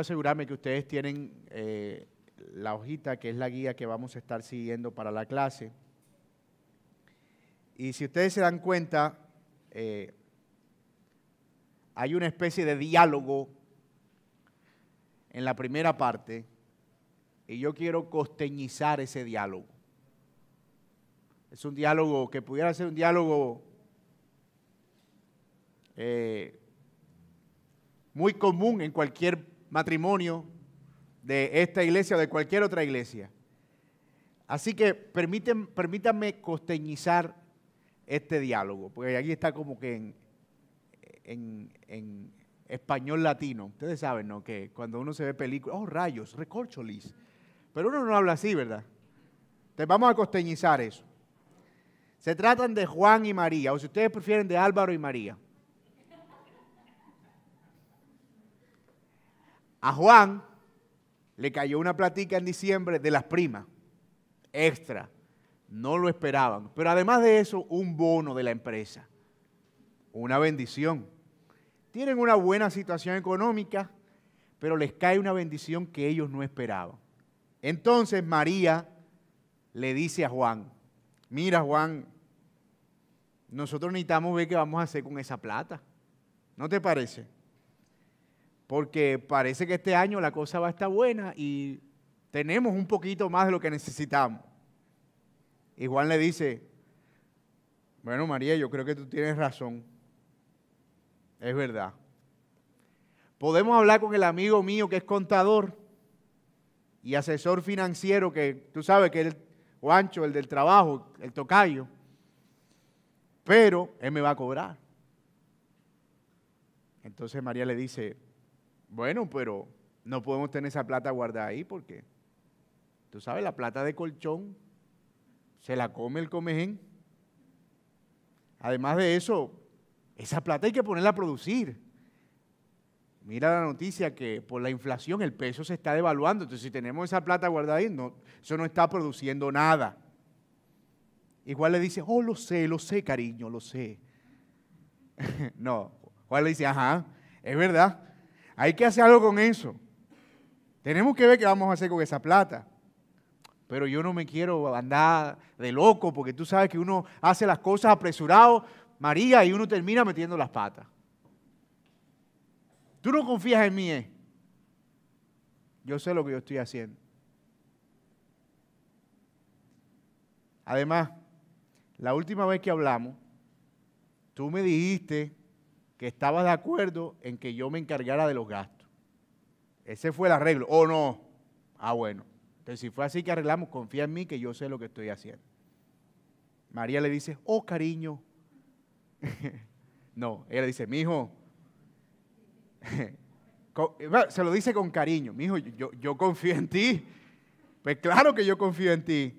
quiero asegurarme que ustedes tienen eh, la hojita que es la guía que vamos a estar siguiendo para la clase. Y si ustedes se dan cuenta, eh, hay una especie de diálogo en la primera parte y yo quiero costeñizar ese diálogo. Es un diálogo que pudiera ser un diálogo eh, muy común en cualquier matrimonio de esta iglesia o de cualquier otra iglesia. Así que permítanme costeñizar este diálogo, porque aquí está como que en, español latino. Ustedes saben, ¿no? Que cuando uno se ve películas, oh rayos, recorcholis. Pero uno no habla así, ¿verdad? Entonces vamos a costeñizar eso. Se tratan de Juan y María, o si ustedes prefieren de Álvaro y María. A Juan le cayó una platica en diciembre de las primas, extra. No lo esperaban. Pero además de eso, un bono de la empresa. Una bendición. Tienen una buena situación económica, pero les cae una bendición que ellos no esperaban. Entonces María le dice a Juan, mira Juan, nosotros necesitamos ver qué vamos a hacer con esa plata. ¿No te parece? Porque parece que este año la cosa va a estar buena y tenemos un poquito más de lo que necesitamos. Y Juan le dice, bueno María, yo creo que tú tienes razón. Es verdad. Podemos hablar con el amigo mío que es contador y asesor financiero, que tú sabes que es el Juancho, el del trabajo, el tocayo. Pero él me va a cobrar. Entonces María le dice, bueno, pero no podemos tener esa plata guardada ahí porque, tú sabes, la plata de colchón se la come el comején. Además de eso, esa plata hay que ponerla a producir. Mira la noticia que por la inflación el peso se está devaluando. Entonces, si tenemos esa plata guardada ahí, no, eso no está produciendo nada. Igual le dice, oh, lo sé, lo sé, cariño, lo sé. no, Juan le dice, ajá, es verdad. Hay que hacer algo con eso. Tenemos que ver qué vamos a hacer con esa plata. Pero yo no me quiero andar de loco porque tú sabes que uno hace las cosas apresurado, María, y uno termina metiendo las patas. Tú no confías en mí, ¿eh? Yo sé lo que yo estoy haciendo. Además, la última vez que hablamos, tú me dijiste que estaba de acuerdo en que yo me encargara de los gastos. Ese fue el arreglo. ¿O no? Ah, bueno. Entonces, si fue así que arreglamos, confía en mí que yo sé lo que estoy haciendo. María le dice, oh cariño. no, ella le dice, mi hijo. Se lo dice con cariño, mi hijo, yo, yo confío en ti. Pues claro que yo confío en ti.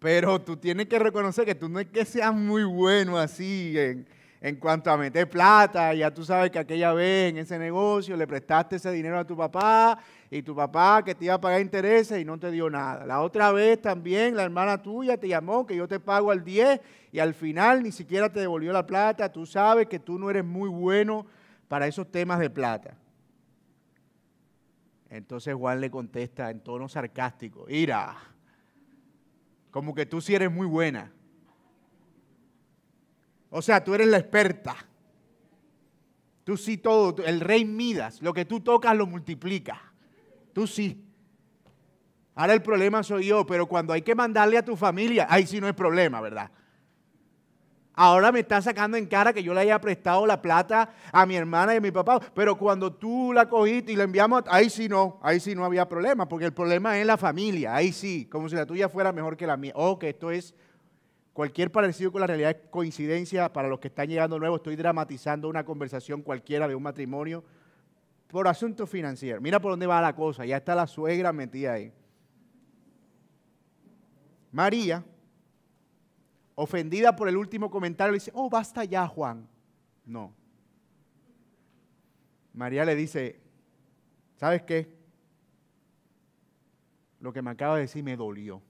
Pero tú tienes que reconocer que tú no es que seas muy bueno así en, en cuanto a meter plata, ya tú sabes que aquella vez en ese negocio le prestaste ese dinero a tu papá y tu papá que te iba a pagar intereses y no te dio nada. La otra vez también la hermana tuya te llamó que yo te pago al 10 y al final ni siquiera te devolvió la plata. Tú sabes que tú no eres muy bueno para esos temas de plata. Entonces Juan le contesta en tono sarcástico, ira, como que tú sí eres muy buena. O sea, tú eres la experta. Tú sí todo, el rey Midas, lo que tú tocas lo multiplica. Tú sí. Ahora el problema soy yo, pero cuando hay que mandarle a tu familia, ahí sí no hay problema, ¿verdad? Ahora me está sacando en cara que yo le haya prestado la plata a mi hermana y a mi papá, pero cuando tú la cogiste y la enviamos, ahí sí no, ahí sí no había problema, porque el problema es la familia, ahí sí, como si la tuya fuera mejor que la mía. Oh, que esto es Cualquier parecido con la realidad es coincidencia para los que están llegando nuevos. Estoy dramatizando una conversación cualquiera de un matrimonio por asuntos financieros. Mira por dónde va la cosa. Ya está la suegra metida ahí. María, ofendida por el último comentario, le dice, oh, basta ya, Juan. No. María le dice, ¿sabes qué? Lo que me acaba de decir me dolió.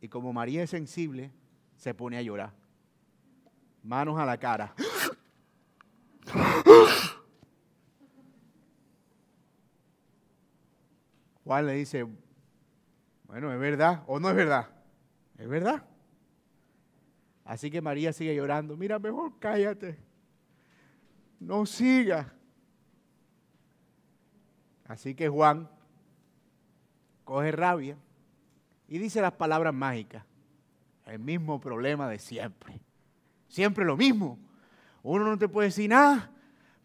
Y como María es sensible, se pone a llorar. Manos a la cara. Juan le dice, bueno, es verdad o no es verdad. Es verdad. Así que María sigue llorando. Mira, mejor cállate. No siga. Así que Juan coge rabia y dice las palabras mágicas. El mismo problema de siempre. Siempre lo mismo. Uno no te puede decir nada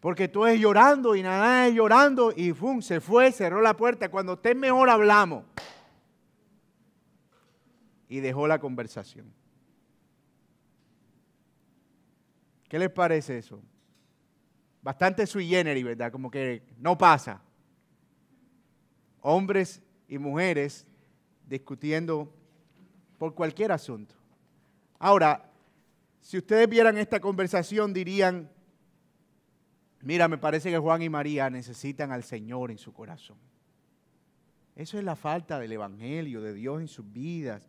porque tú es llorando y nada es llorando y ¡fum! se fue, cerró la puerta. Cuando estés mejor hablamos. Y dejó la conversación. ¿Qué les parece eso? Bastante sui generis, ¿verdad? Como que no pasa. Hombres y mujeres discutiendo por cualquier asunto. Ahora, si ustedes vieran esta conversación dirían, mira, me parece que Juan y María necesitan al Señor en su corazón. Eso es la falta del Evangelio, de Dios en sus vidas.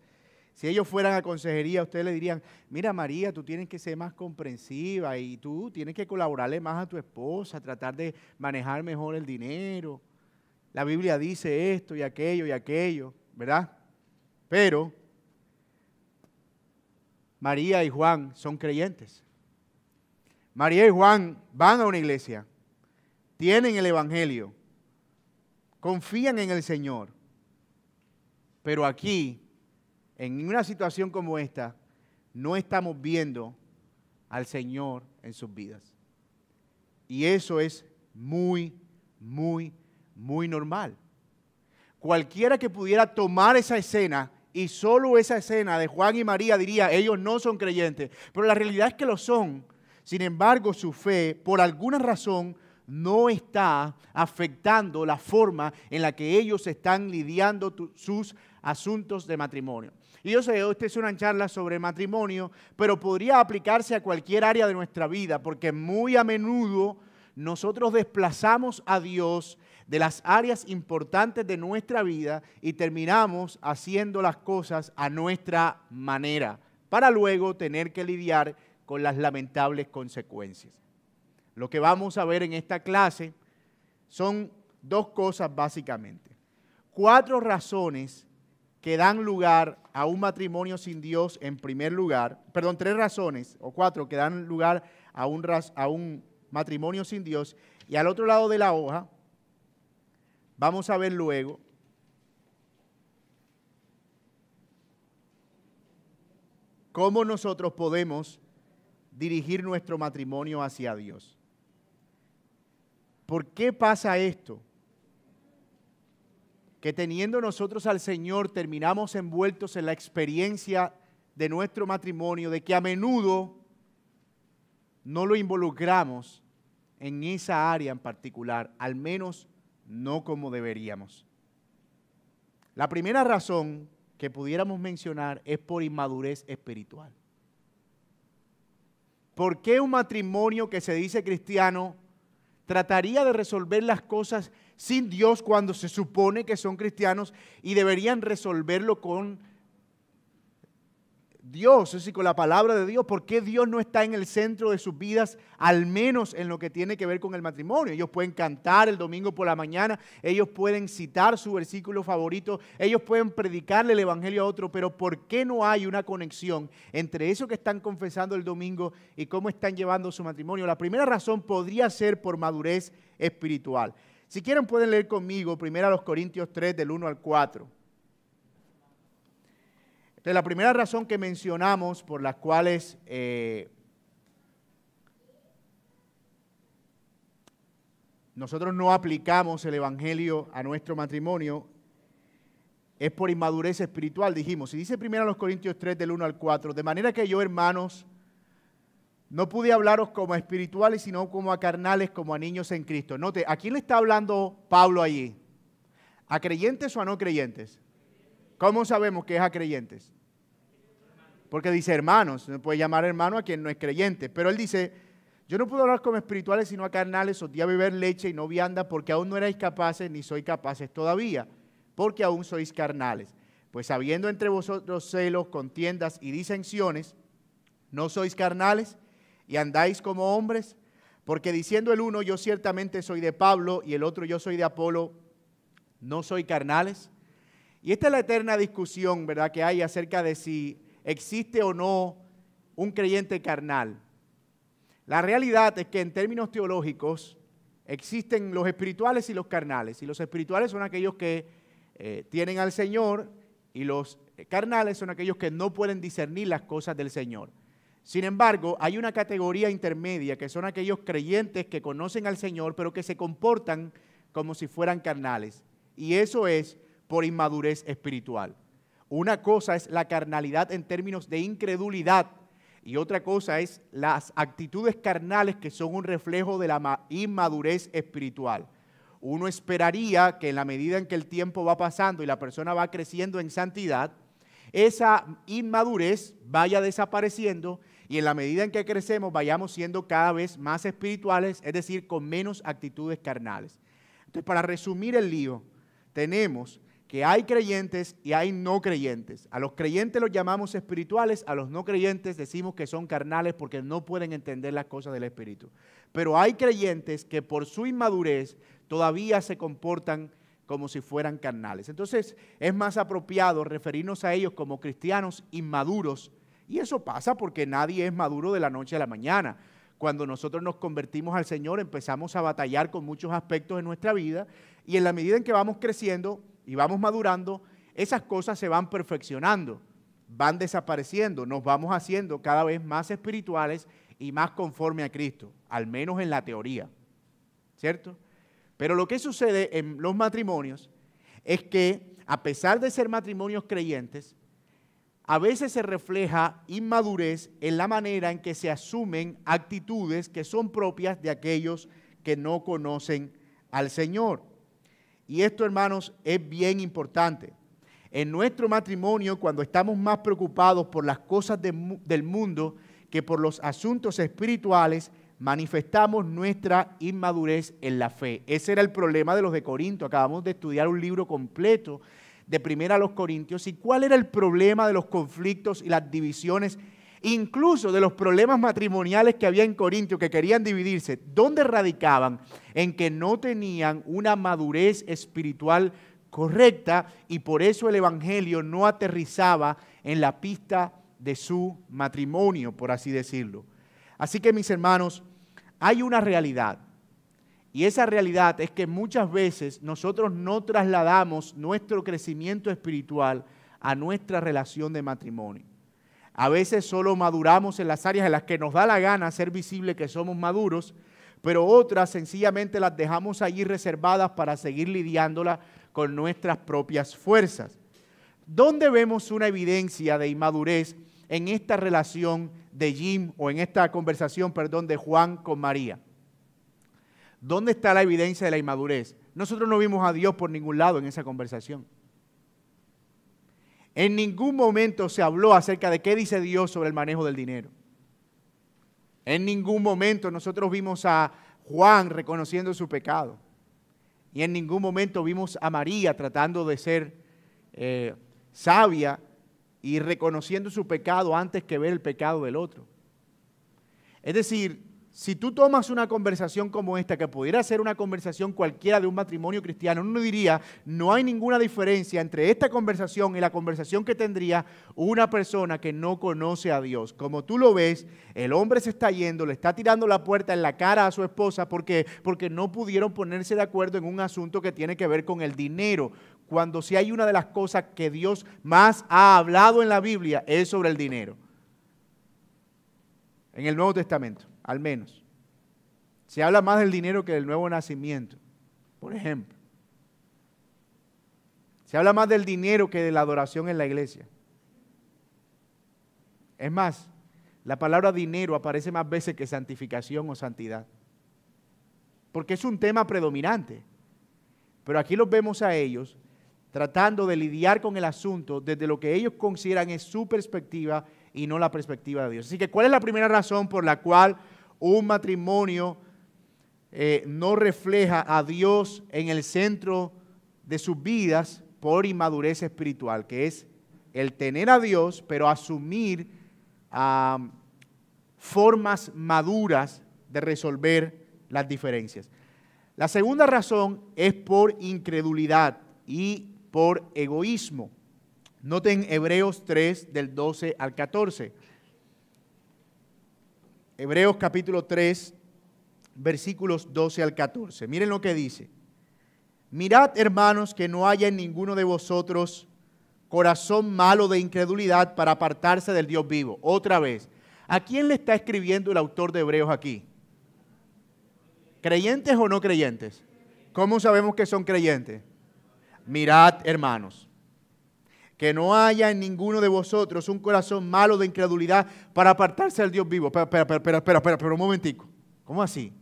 Si ellos fueran a consejería, ustedes le dirían, mira María, tú tienes que ser más comprensiva y tú tienes que colaborarle más a tu esposa, tratar de manejar mejor el dinero. La Biblia dice esto y aquello y aquello, ¿verdad? Pero María y Juan son creyentes. María y Juan van a una iglesia, tienen el Evangelio, confían en el Señor. Pero aquí, en una situación como esta, no estamos viendo al Señor en sus vidas. Y eso es muy, muy, muy normal. Cualquiera que pudiera tomar esa escena y solo esa escena de Juan y María diría, ellos no son creyentes, pero la realidad es que lo son. Sin embargo, su fe, por alguna razón, no está afectando la forma en la que ellos están lidiando sus asuntos de matrimonio. Y yo sé, esta es una charla sobre matrimonio, pero podría aplicarse a cualquier área de nuestra vida, porque muy a menudo nosotros desplazamos a Dios de las áreas importantes de nuestra vida y terminamos haciendo las cosas a nuestra manera, para luego tener que lidiar con las lamentables consecuencias. Lo que vamos a ver en esta clase son dos cosas básicamente. Cuatro razones que dan lugar a un matrimonio sin Dios en primer lugar, perdón, tres razones o cuatro que dan lugar a un, a un matrimonio sin Dios. Y al otro lado de la hoja Vamos a ver luego cómo nosotros podemos dirigir nuestro matrimonio hacia Dios. ¿Por qué pasa esto? Que teniendo nosotros al Señor terminamos envueltos en la experiencia de nuestro matrimonio, de que a menudo no lo involucramos en esa área en particular, al menos no como deberíamos. La primera razón que pudiéramos mencionar es por inmadurez espiritual. ¿Por qué un matrimonio que se dice cristiano trataría de resolver las cosas sin Dios cuando se supone que son cristianos y deberían resolverlo con Dios, es decir, con la palabra de Dios, ¿por qué Dios no está en el centro de sus vidas, al menos en lo que tiene que ver con el matrimonio? Ellos pueden cantar el domingo por la mañana, ellos pueden citar su versículo favorito, ellos pueden predicarle el Evangelio a otro, pero ¿por qué no hay una conexión entre eso que están confesando el domingo y cómo están llevando su matrimonio? La primera razón podría ser por madurez espiritual. Si quieren pueden leer conmigo primero a los Corintios 3 del 1 al 4 la primera razón que mencionamos por las cuales eh, nosotros no aplicamos el Evangelio a nuestro matrimonio es por inmadurez espiritual, dijimos. Y dice primero los Corintios 3 del 1 al 4, de manera que yo, hermanos, no pude hablaros como a espirituales, sino como a carnales, como a niños en Cristo. Note, ¿a quién le está hablando Pablo allí? ¿A creyentes o a no creyentes? ¿Cómo sabemos que es a creyentes? Porque dice hermanos, se puede llamar hermano a quien no es creyente. Pero él dice, yo no puedo hablar como espirituales sino a carnales, os di a beber leche y no vianda porque aún no erais capaces ni sois capaces todavía, porque aún sois carnales. Pues habiendo entre vosotros celos, contiendas y disensiones, ¿no sois carnales y andáis como hombres? Porque diciendo el uno, yo ciertamente soy de Pablo y el otro yo soy de Apolo, ¿No soy carnales? Y esta es la eterna discusión, ¿verdad?, que hay acerca de si existe o no un creyente carnal. La realidad es que en términos teológicos existen los espirituales y los carnales. Y los espirituales son aquellos que eh, tienen al Señor y los carnales son aquellos que no pueden discernir las cosas del Señor. Sin embargo, hay una categoría intermedia que son aquellos creyentes que conocen al Señor, pero que se comportan como si fueran carnales. Y eso es por inmadurez espiritual. Una cosa es la carnalidad en términos de incredulidad y otra cosa es las actitudes carnales que son un reflejo de la inmadurez espiritual. Uno esperaría que en la medida en que el tiempo va pasando y la persona va creciendo en santidad, esa inmadurez vaya desapareciendo y en la medida en que crecemos vayamos siendo cada vez más espirituales, es decir, con menos actitudes carnales. Entonces, para resumir el lío, tenemos que hay creyentes y hay no creyentes. A los creyentes los llamamos espirituales, a los no creyentes decimos que son carnales porque no pueden entender las cosas del Espíritu. Pero hay creyentes que por su inmadurez todavía se comportan como si fueran carnales. Entonces es más apropiado referirnos a ellos como cristianos inmaduros. Y eso pasa porque nadie es maduro de la noche a la mañana. Cuando nosotros nos convertimos al Señor empezamos a batallar con muchos aspectos de nuestra vida y en la medida en que vamos creciendo, y vamos madurando, esas cosas se van perfeccionando, van desapareciendo, nos vamos haciendo cada vez más espirituales y más conforme a Cristo, al menos en la teoría, ¿cierto? Pero lo que sucede en los matrimonios es que a pesar de ser matrimonios creyentes, a veces se refleja inmadurez en la manera en que se asumen actitudes que son propias de aquellos que no conocen al Señor. Y esto, hermanos, es bien importante. En nuestro matrimonio, cuando estamos más preocupados por las cosas del mundo que por los asuntos espirituales, manifestamos nuestra inmadurez en la fe. Ese era el problema de los de Corinto. Acabamos de estudiar un libro completo de Primera a los Corintios. ¿Y cuál era el problema de los conflictos y las divisiones incluso de los problemas matrimoniales que había en Corintio, que querían dividirse, ¿dónde radicaban? En que no tenían una madurez espiritual correcta y por eso el Evangelio no aterrizaba en la pista de su matrimonio, por así decirlo. Así que mis hermanos, hay una realidad. Y esa realidad es que muchas veces nosotros no trasladamos nuestro crecimiento espiritual a nuestra relación de matrimonio. A veces solo maduramos en las áreas en las que nos da la gana ser visible que somos maduros, pero otras sencillamente las dejamos allí reservadas para seguir lidiándolas con nuestras propias fuerzas. ¿Dónde vemos una evidencia de inmadurez en esta relación de Jim o en esta conversación, perdón, de Juan con María? ¿Dónde está la evidencia de la inmadurez? Nosotros no vimos a Dios por ningún lado en esa conversación. En ningún momento se habló acerca de qué dice Dios sobre el manejo del dinero. En ningún momento nosotros vimos a Juan reconociendo su pecado. Y en ningún momento vimos a María tratando de ser eh, sabia y reconociendo su pecado antes que ver el pecado del otro. Es decir, si tú tomas una conversación como esta, que pudiera ser una conversación cualquiera de un matrimonio cristiano, uno diría, no hay ninguna diferencia entre esta conversación y la conversación que tendría una persona que no conoce a Dios. Como tú lo ves, el hombre se está yendo, le está tirando la puerta en la cara a su esposa porque, porque no pudieron ponerse de acuerdo en un asunto que tiene que ver con el dinero. Cuando si hay una de las cosas que Dios más ha hablado en la Biblia es sobre el dinero. En el Nuevo Testamento al menos. Se habla más del dinero que del nuevo nacimiento, por ejemplo. Se habla más del dinero que de la adoración en la iglesia. Es más, la palabra dinero aparece más veces que santificación o santidad. Porque es un tema predominante. Pero aquí los vemos a ellos tratando de lidiar con el asunto desde lo que ellos consideran es su perspectiva y no la perspectiva de Dios. Así que, ¿cuál es la primera razón por la cual un matrimonio eh, no refleja a Dios en el centro de sus vidas por inmadurez espiritual, que es el tener a Dios, pero asumir formas maduras de resolver las diferencias. La segunda razón es por incredulidad. y por egoísmo. Noten Hebreos 3 del 12 al 14. Hebreos capítulo 3, versículos 12 al 14. Miren lo que dice. Mirad, hermanos, que no haya en ninguno de vosotros corazón malo de incredulidad para apartarse del Dios vivo. Otra vez, ¿a quién le está escribiendo el autor de Hebreos aquí? ¿Creyentes o no creyentes? ¿Cómo sabemos que son creyentes? Mirad, hermanos, que no haya en ninguno de vosotros un corazón malo de incredulidad para apartarse del Dios vivo. Espera, espera, espera, espera, espera, espera un momentico. ¿Cómo así?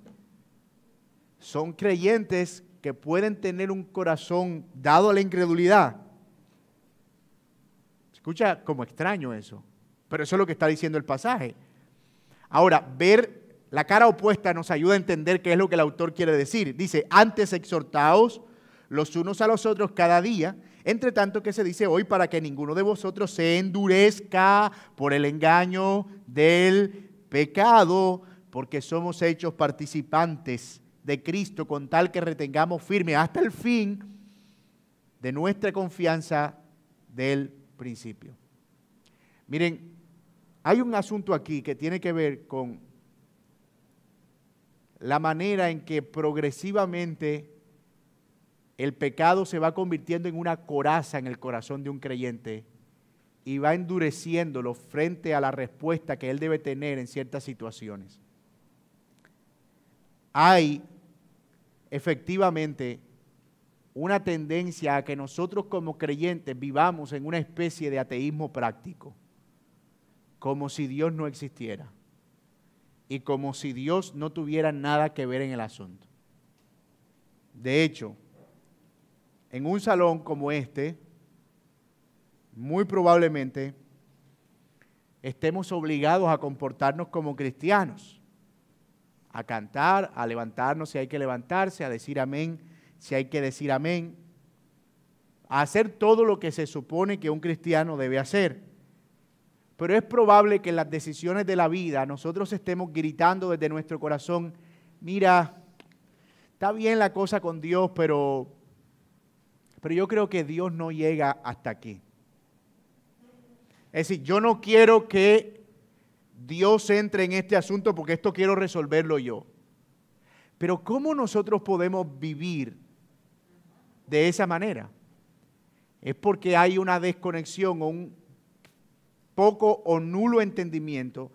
Son creyentes que pueden tener un corazón dado a la incredulidad. Escucha como extraño eso, pero eso es lo que está diciendo el pasaje. Ahora, ver la cara opuesta nos ayuda a entender qué es lo que el autor quiere decir. Dice, antes exhortaos los unos a los otros cada día, entre tanto que se dice hoy para que ninguno de vosotros se endurezca por el engaño del pecado, porque somos hechos participantes de Cristo con tal que retengamos firme hasta el fin de nuestra confianza del principio. Miren, hay un asunto aquí que tiene que ver con la manera en que progresivamente el pecado se va convirtiendo en una coraza en el corazón de un creyente y va endureciéndolo frente a la respuesta que él debe tener en ciertas situaciones. Hay efectivamente una tendencia a que nosotros como creyentes vivamos en una especie de ateísmo práctico, como si Dios no existiera y como si Dios no tuviera nada que ver en el asunto. De hecho, en un salón como este, muy probablemente estemos obligados a comportarnos como cristianos, a cantar, a levantarnos si hay que levantarse, a decir amén si hay que decir amén, a hacer todo lo que se supone que un cristiano debe hacer. Pero es probable que en las decisiones de la vida nosotros estemos gritando desde nuestro corazón, mira, está bien la cosa con Dios, pero, pero yo creo que Dios no llega hasta aquí. Es decir, yo no quiero que Dios entre en este asunto porque esto quiero resolverlo yo. Pero ¿cómo nosotros podemos vivir de esa manera? Es porque hay una desconexión o un poco o nulo entendimiento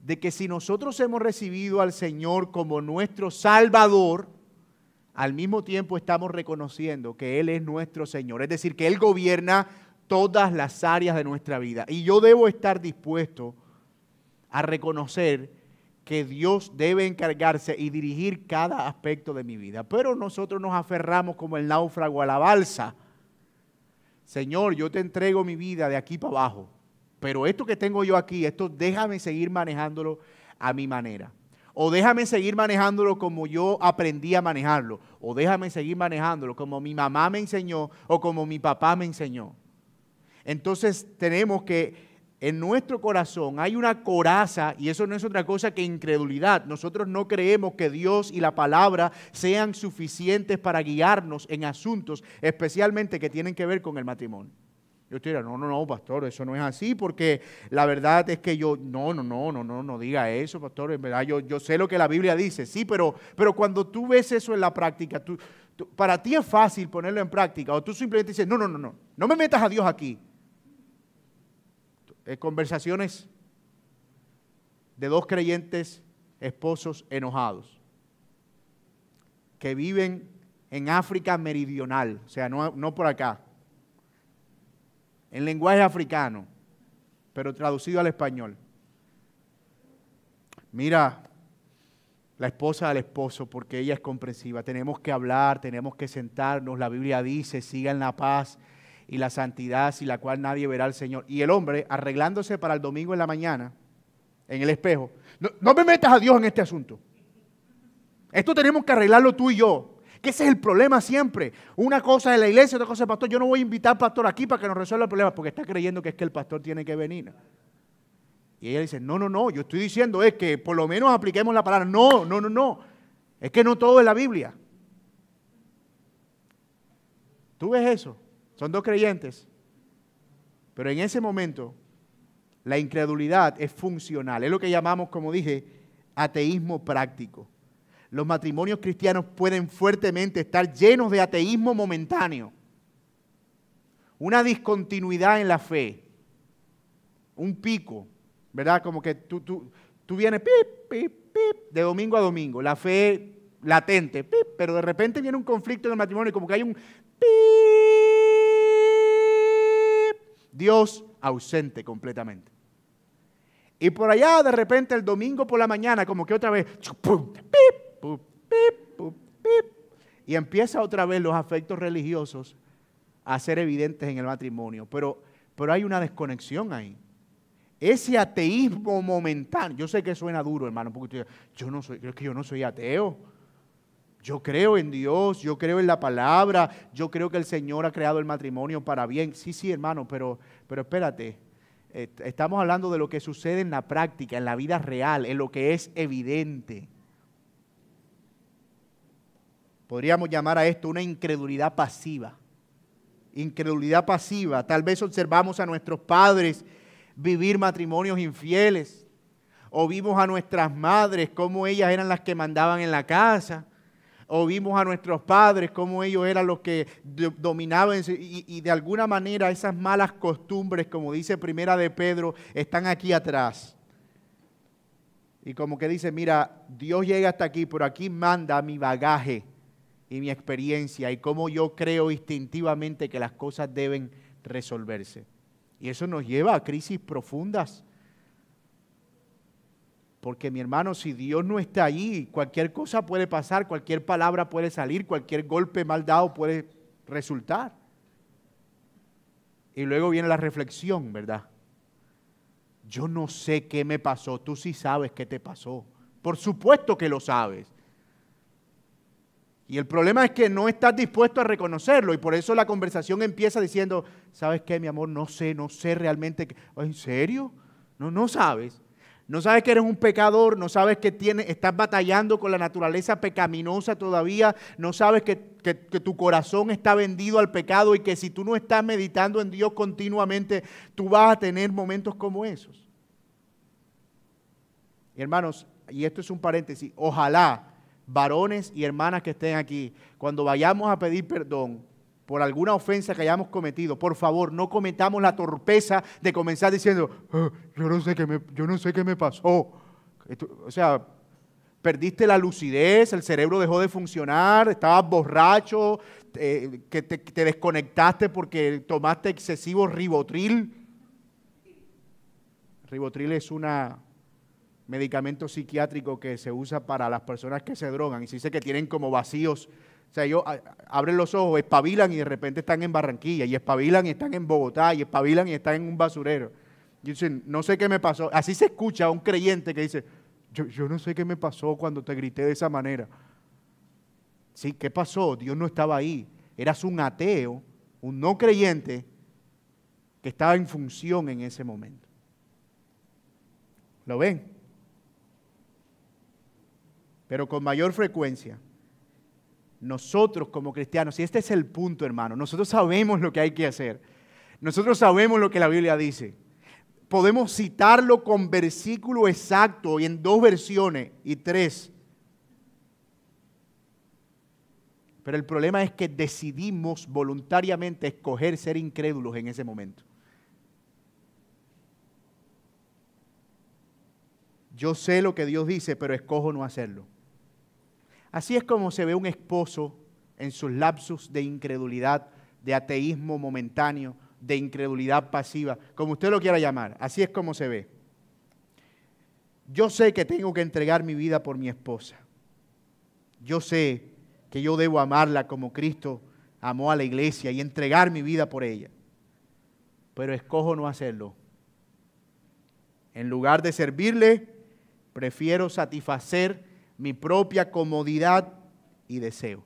de que si nosotros hemos recibido al Señor como nuestro Salvador, al mismo tiempo estamos reconociendo que Él es nuestro Señor, es decir, que Él gobierna todas las áreas de nuestra vida. Y yo debo estar dispuesto a reconocer que Dios debe encargarse y dirigir cada aspecto de mi vida. Pero nosotros nos aferramos como el náufrago a la balsa. Señor, yo te entrego mi vida de aquí para abajo pero esto que tengo yo aquí, esto déjame seguir manejándolo a mi manera. O déjame seguir manejándolo como yo aprendí a manejarlo. O déjame seguir manejándolo como mi mamá me enseñó o como mi papá me enseñó. Entonces tenemos que en nuestro corazón hay una coraza y eso no es otra cosa que incredulidad. Nosotros no creemos que Dios y la palabra sean suficientes para guiarnos en asuntos especialmente que tienen que ver con el matrimonio. Yo te diría, no, no, no, pastor, eso no es así, porque la verdad es que yo, no, no, no, no, no, no diga eso, pastor, en verdad yo, yo sé lo que la Biblia dice, sí, pero, pero cuando tú ves eso en la práctica, tú, para ti es fácil ponerlo en práctica, o tú simplemente dices, no, no, no, no, no me metas a Dios aquí. Conversaciones de dos creyentes esposos enojados que viven en África meridional, o sea, no, no por acá en lenguaje africano, pero traducido al español. Mira, la esposa al esposo, porque ella es comprensiva. Tenemos que hablar, tenemos que sentarnos. La Biblia dice, sigan la paz y la santidad, sin la cual nadie verá al Señor. Y el hombre, arreglándose para el domingo en la mañana, en el espejo, no, no me metas a Dios en este asunto. Esto tenemos que arreglarlo tú y yo. Que ese es el problema siempre. Una cosa es la iglesia, otra cosa es el pastor. Yo no voy a invitar al pastor aquí para que nos resuelva el problema porque está creyendo que es que el pastor tiene que venir. Y ella dice, no, no, no, yo estoy diciendo es que por lo menos apliquemos la palabra. No, no, no, no. Es que no todo es la Biblia. Tú ves eso. Son dos creyentes. Pero en ese momento, la incredulidad es funcional. Es lo que llamamos, como dije, ateísmo práctico. Los matrimonios cristianos pueden fuertemente estar llenos de ateísmo momentáneo. Una discontinuidad en la fe. Un pico, ¿verdad? Como que tú, tú, tú vienes pip, pip, pip, de domingo a domingo. La fe latente, pip, pero de repente viene un conflicto en el matrimonio como que hay un pip. Dios ausente completamente. Y por allá de repente el domingo por la mañana como que otra vez, y empieza otra vez los afectos religiosos a ser evidentes en el matrimonio. Pero, pero hay una desconexión ahí. Ese ateísmo momentáneo, yo sé que suena duro, hermano, porque yo no soy, es que yo no soy ateo. Yo creo en Dios, yo creo en la palabra, yo creo que el Señor ha creado el matrimonio para bien. Sí, sí, hermano, pero, pero espérate, Estamos hablando de lo que sucede en la práctica, en la vida real, en lo que es evidente. Podríamos llamar a esto una incredulidad pasiva. Incredulidad pasiva. Tal vez observamos a nuestros padres vivir matrimonios infieles. O vimos a nuestras madres como ellas eran las que mandaban en la casa o vimos a nuestros padres como ellos eran los que dominaban y, de alguna manera esas malas costumbres, como dice Primera de Pedro, están aquí atrás. Y como que dice, mira, Dios llega hasta aquí, pero aquí manda mi bagaje y mi experiencia y cómo yo creo instintivamente que las cosas deben resolverse. Y eso nos lleva a crisis profundas porque mi hermano, si Dios no está allí, cualquier cosa puede pasar, cualquier palabra puede salir, cualquier golpe mal dado puede resultar. Y luego viene la reflexión, ¿verdad? Yo no sé qué me pasó, tú sí sabes qué te pasó. Por supuesto que lo sabes. Y el problema es que no estás dispuesto a reconocerlo y por eso la conversación empieza diciendo, ¿sabes qué, mi amor? No sé, no sé realmente. ¿En serio? No, no sabes. No sabes que eres un pecador, no sabes que tienes, estás batallando con la naturaleza pecaminosa todavía, no sabes que, tu corazón está vendido al pecado y que si tú no estás meditando en Dios continuamente, tú vas a tener momentos como esos. hermanos, y esto es un paréntesis, ojalá varones y hermanas que estén aquí, cuando vayamos a pedir perdón, por alguna ofensa que hayamos cometido, por favor, no cometamos la torpeza de comenzar diciendo, ah, yo, no sé qué me, yo no sé qué me pasó. o sea, perdiste la lucidez, el cerebro dejó de funcionar, estabas borracho, que te, te, desconectaste porque tomaste excesivo ribotril. Ribotril es un medicamento psiquiátrico que se usa para las personas que se drogan y se dice que tienen como vacíos o sea, ellos abren los ojos, espabilan y de repente están en Barranquilla, y espabilan y están en Bogotá, y espabilan y están en un basurero. Y dicen, no sé qué me pasó. Así se escucha a un creyente que dice, yo, yo no sé qué me pasó cuando te grité de esa manera. Sí, ¿qué pasó? Dios no estaba ahí. Eras un ateo, un no creyente que estaba en función en ese momento. ¿Lo ven? Pero con mayor frecuencia nosotros como cristianos, y este es el punto, hermano, nosotros sabemos lo que hay que hacer. Nosotros sabemos lo que la Biblia dice. Podemos citarlo con versículo exacto y en dos versiones y tres. Pero el problema es que decidimos voluntariamente escoger ser incrédulos en ese momento. Yo sé lo que Dios dice, pero escojo no hacerlo. Así es como se ve un esposo en sus lapsus de incredulidad, de ateísmo momentáneo, de incredulidad pasiva, como usted lo quiera llamar. Así es como se ve. Yo sé que tengo que entregar mi vida por mi esposa. Yo sé que yo debo amarla como Cristo amó a la iglesia y entregar mi vida por ella. Pero escojo no hacerlo. En lugar de servirle, prefiero satisfacer mi propia comodidad y deseo.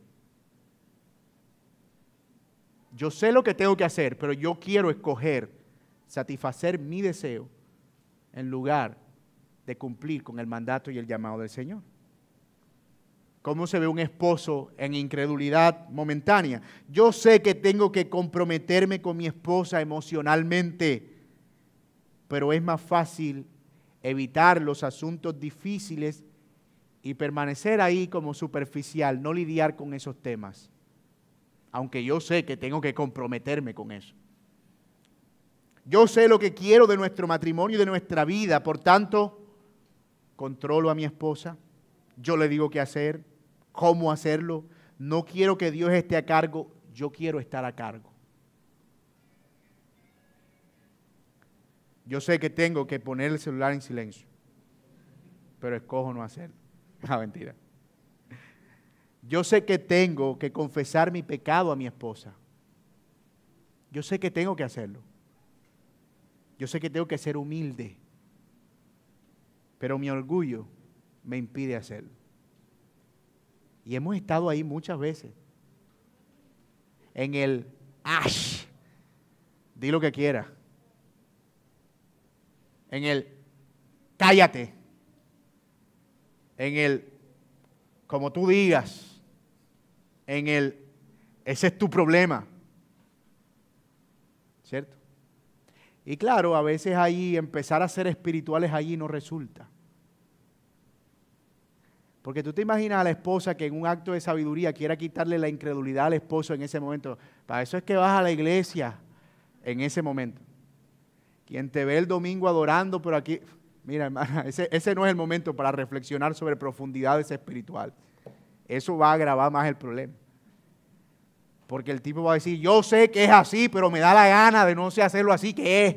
Yo sé lo que tengo que hacer, pero yo quiero escoger satisfacer mi deseo en lugar de cumplir con el mandato y el llamado del Señor. cómo se ve un esposo en incredulidad momentánea. Yo sé que tengo que comprometerme con mi esposa emocionalmente, pero es más fácil evitar los asuntos difíciles y permanecer ahí como superficial, no lidiar con esos temas, aunque yo sé que tengo que comprometerme con eso. Yo sé lo que quiero de nuestro matrimonio y de nuestra vida, por tanto, controlo a mi esposa, yo le digo qué hacer, cómo hacerlo, no quiero que Dios esté a cargo, yo quiero estar a cargo. Yo sé que tengo que poner el celular en silencio, pero escojo no hacerlo. Ah, mentira. Yo sé que tengo que confesar mi pecado a mi esposa. Yo sé que tengo que hacerlo. Yo sé que tengo que ser humilde. Pero mi orgullo me impide hacerlo. Y hemos estado ahí muchas veces. En el ash. Di lo que quiera. En el cállate en el como tú digas, en el ese es tu problema. ¿Cierto? Y claro, a veces ahí empezar a ser espirituales allí no resulta. Porque tú te imaginas a la esposa que en un acto de sabiduría quiera quitarle la incredulidad al esposo en ese momento. Para eso es que vas a la iglesia en ese momento. Quien te ve el domingo adorando, pero aquí, Mira, hermana, ese, no es el momento para reflexionar sobre profundidades espirituales. Eso va a agravar más el problema. Porque el tipo va a decir, yo sé que es así, pero me da la gana de no sé hacerlo así que es.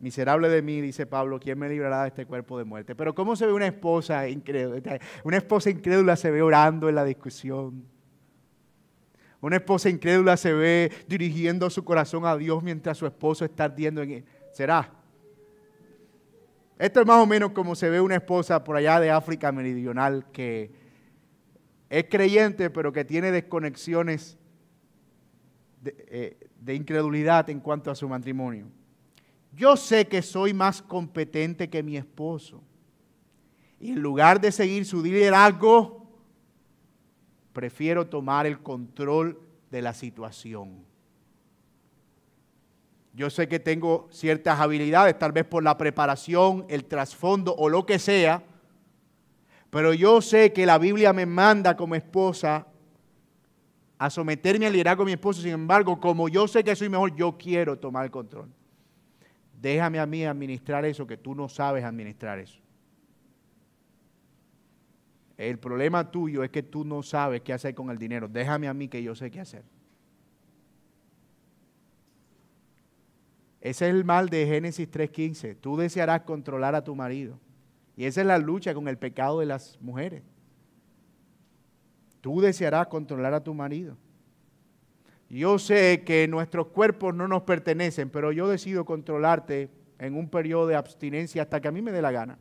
Miserable de mí, dice Pablo, ¿quién me librará de este cuerpo de muerte? Pero ¿cómo se ve una esposa incrédula? Una esposa incrédula se ve orando en la discusión una esposa incrédula se ve dirigiendo su corazón a Dios mientras su esposo está ardiendo en él. ¿Será? Esto es más o menos como se ve una esposa por allá de África Meridional que es creyente pero que tiene desconexiones de, eh, de incredulidad en cuanto a su matrimonio. Yo sé que soy más competente que mi esposo. Y en lugar de seguir su liderazgo, prefiero tomar el control de la situación. Yo sé que tengo ciertas habilidades, tal vez por la preparación, el trasfondo o lo que sea, pero yo sé que la Biblia me manda como esposa a someterme al liderazgo de mi esposo. Sin embargo, como yo sé que soy mejor, yo quiero tomar el control. Déjame a mí administrar eso, que tú no sabes administrar eso. El problema tuyo es que tú no sabes qué hacer con el dinero. Déjame a mí que yo sé qué hacer. Ese es el mal de Génesis 3.15. Tú desearás controlar a tu marido. Y esa es la lucha con el pecado de las mujeres. Tú desearás controlar a tu marido. Yo sé que nuestros cuerpos no nos pertenecen, pero yo decido controlarte en un periodo de abstinencia hasta que a mí me dé la gana.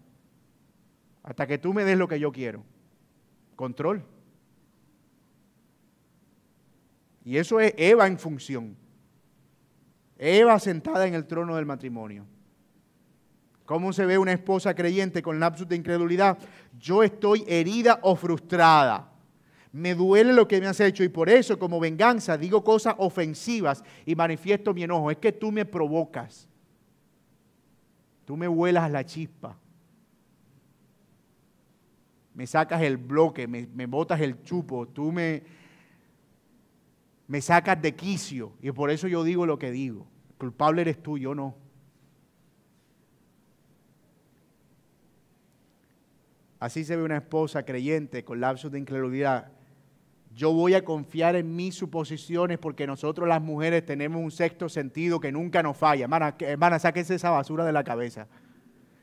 Hasta que tú me des lo que yo quiero. Control. Y eso es Eva en función. Eva sentada en el trono del matrimonio. ¿Cómo se ve una esposa creyente con lapsus de incredulidad? Yo estoy herida o frustrada. Me duele lo que me has hecho y por eso como venganza digo cosas ofensivas y manifiesto mi enojo. Es que tú me provocas. Tú me vuelas la chispa me sacas el bloque, me, botas el chupo, tú me, me sacas de quicio y por eso yo digo lo que digo. culpable eres tú, yo no. Así se ve una esposa creyente con lapsos de incredulidad. Yo voy a confiar en mis suposiciones porque nosotros las mujeres tenemos un sexto sentido que nunca nos falla. Hermana, hermana esa basura de la cabeza.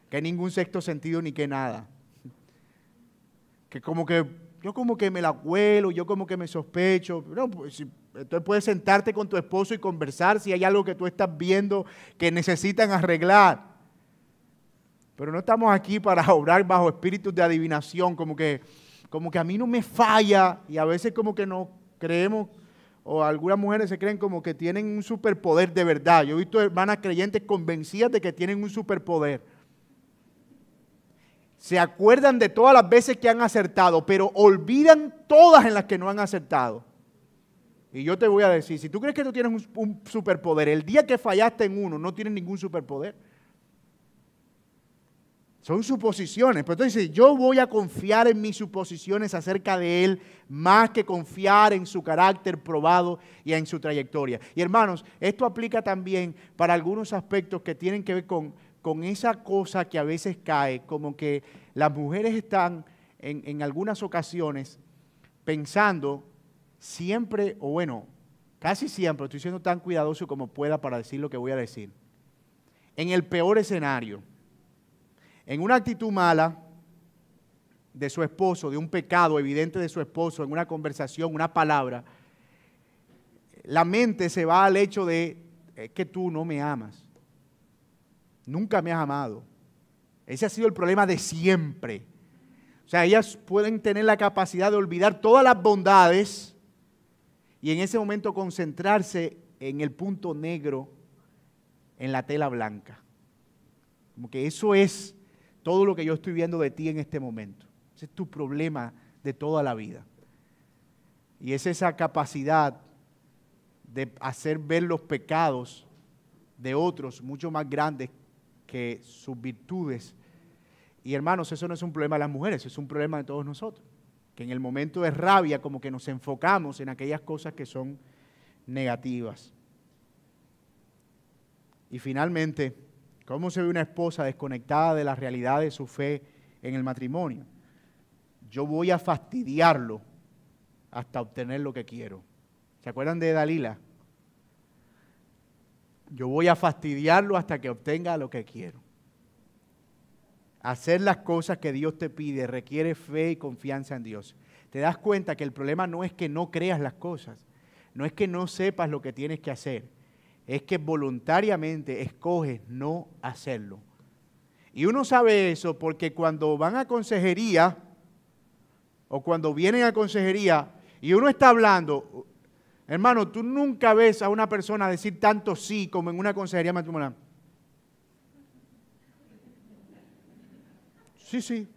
Que ningún sexto sentido ni que nada que como que yo como que me la cuelo, yo como que me sospecho. Pues, entonces puedes sentarte con tu esposo y conversar si hay algo que tú estás viendo que necesitan arreglar. Pero no estamos aquí para obrar bajo espíritus de adivinación, como que, como que a mí no me falla y a veces como que no creemos, o algunas mujeres se creen como que tienen un superpoder de verdad. Yo he visto hermanas creyentes convencidas de que tienen un superpoder. Se acuerdan de todas las veces que han acertado, pero olvidan todas en las que no han acertado. Y yo te voy a decir, si tú crees que tú tienes un, superpoder, el día que fallaste en uno, no tienes ningún superpoder. Son suposiciones. Pero entonces yo voy a confiar en mis suposiciones acerca de Él más que confiar en su carácter probado y en su trayectoria. Y hermanos, esto aplica también para algunos aspectos que tienen que ver con, con esa cosa que a veces cae, como que las mujeres están en, en algunas ocasiones pensando siempre, o bueno, casi siempre, estoy siendo tan cuidadoso como pueda para decir lo que voy a decir, en el peor escenario en una actitud mala de su esposo, de un pecado evidente de su esposo, en una conversación, una palabra, la mente se va al hecho de, es que tú no me amas. Nunca me has amado. Ese ha sido el problema de siempre. O sea, ellas pueden tener la capacidad de olvidar todas las bondades y en ese momento concentrarse en el punto negro en la tela blanca. Como que eso es todo lo que yo estoy viendo de ti en este momento. Ese es tu problema de toda la vida. Y es esa capacidad de hacer ver los pecados de otros mucho más grandes que sus virtudes. Y hermanos, eso no es un problema de las mujeres, es un problema de todos nosotros. Que en el momento de rabia como que nos enfocamos en aquellas cosas que son negativas. Y finalmente, ¿Cómo se ve una esposa desconectada de la realidad de su fe en el matrimonio? Yo voy a fastidiarlo hasta obtener lo que quiero. ¿Se acuerdan de Dalila? Yo voy a fastidiarlo hasta que obtenga lo que quiero. Hacer las cosas que Dios te pide requiere fe y confianza en Dios. Te das cuenta que el problema no es que no creas las cosas, no es que no sepas lo que tienes que hacer es que voluntariamente escoges no hacerlo. Y uno sabe eso porque cuando van a consejería o cuando vienen a consejería y uno está hablando, hermano, tú nunca ves a una persona decir tanto sí como en una consejería matrimonial. Sí, sí.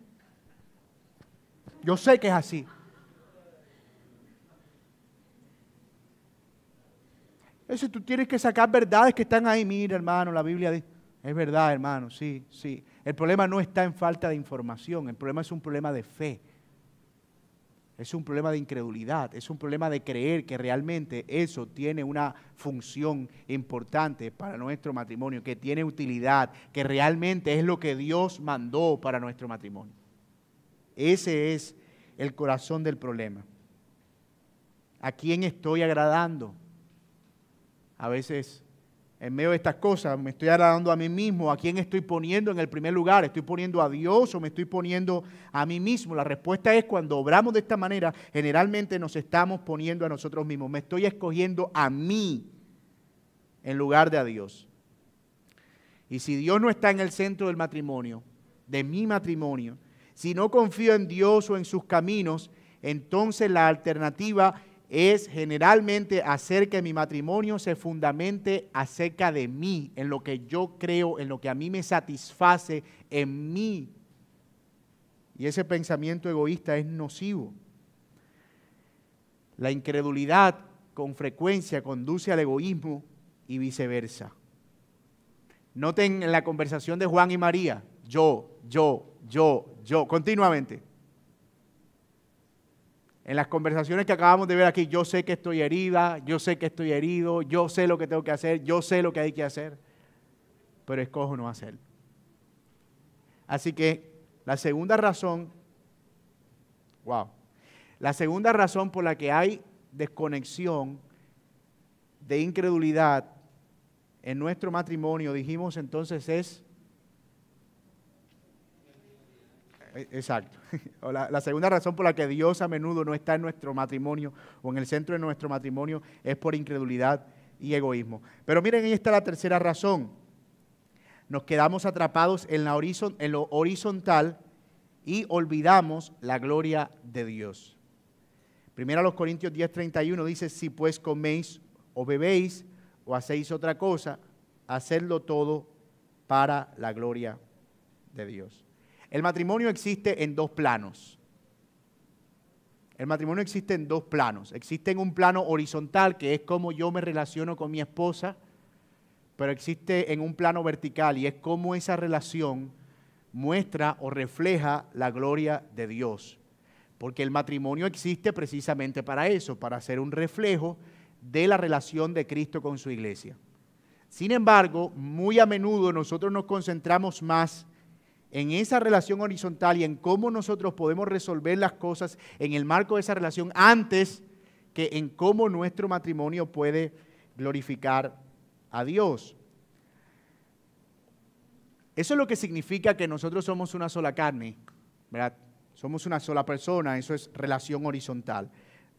Yo sé que es así. Eso tú tienes que sacar verdades que están ahí. Mira, hermano, la Biblia dice. Es verdad, hermano, sí, sí. El problema no está en falta de información, el problema es un problema de fe. Es un problema de incredulidad, es un problema de creer que realmente eso tiene una función importante para nuestro matrimonio, que tiene utilidad, que realmente es lo que Dios mandó para nuestro matrimonio. Ese es el corazón del problema. ¿A quién estoy agradando? a veces en medio de estas cosas me estoy agradando a mí mismo, a quién estoy poniendo en el primer lugar, estoy poniendo a Dios o me estoy poniendo a mí mismo. La respuesta es cuando obramos de esta manera, generalmente nos estamos poniendo a nosotros mismos. Me estoy escogiendo a mí en lugar de a Dios. Y si Dios no está en el centro del matrimonio, de mi matrimonio, si no confío en Dios o en sus caminos, entonces la alternativa es generalmente hacer que mi matrimonio se fundamente acerca de mí, en lo que yo creo, en lo que a mí me satisface, en mí. Y ese pensamiento egoísta es nocivo. La incredulidad con frecuencia conduce al egoísmo y viceversa. Noten en la conversación de Juan y María, yo, yo, yo, yo, continuamente. En las conversaciones que acabamos de ver aquí, yo sé que estoy herida, yo sé que estoy herido, yo sé lo que tengo que hacer, yo sé lo que hay que hacer, pero escojo no hacerlo. Así que la segunda razón, wow, la segunda razón por la que hay desconexión de incredulidad en nuestro matrimonio, dijimos entonces, es E, exacto. La, segunda razón por la que Dios a menudo no está en nuestro matrimonio o en el centro de nuestro matrimonio es por incredulidad y egoísmo. Pero miren, ahí está la tercera razón. Nos quedamos atrapados en, la en lo horizontal y olvidamos la gloria de Dios. Primero a los Corintios 10:31 dice, si pues coméis o bebéis o hacéis otra cosa, hacedlo todo para la gloria de Dios. El matrimonio existe en dos planos. El matrimonio existe en dos planos. Existe en un plano horizontal, que es cómo yo me relaciono con mi esposa, pero existe en un plano vertical y es cómo esa relación muestra o refleja la gloria de Dios. Porque el matrimonio existe precisamente para eso, para ser un reflejo de la relación de Cristo con su iglesia. Sin embargo, muy a menudo nosotros nos concentramos más en esa relación horizontal y en cómo nosotros podemos resolver las cosas en el marco de esa relación antes que en cómo nuestro matrimonio puede glorificar a Dios. Eso es lo que significa que nosotros somos una sola carne. Somos una sola persona, eso es relación horizontal.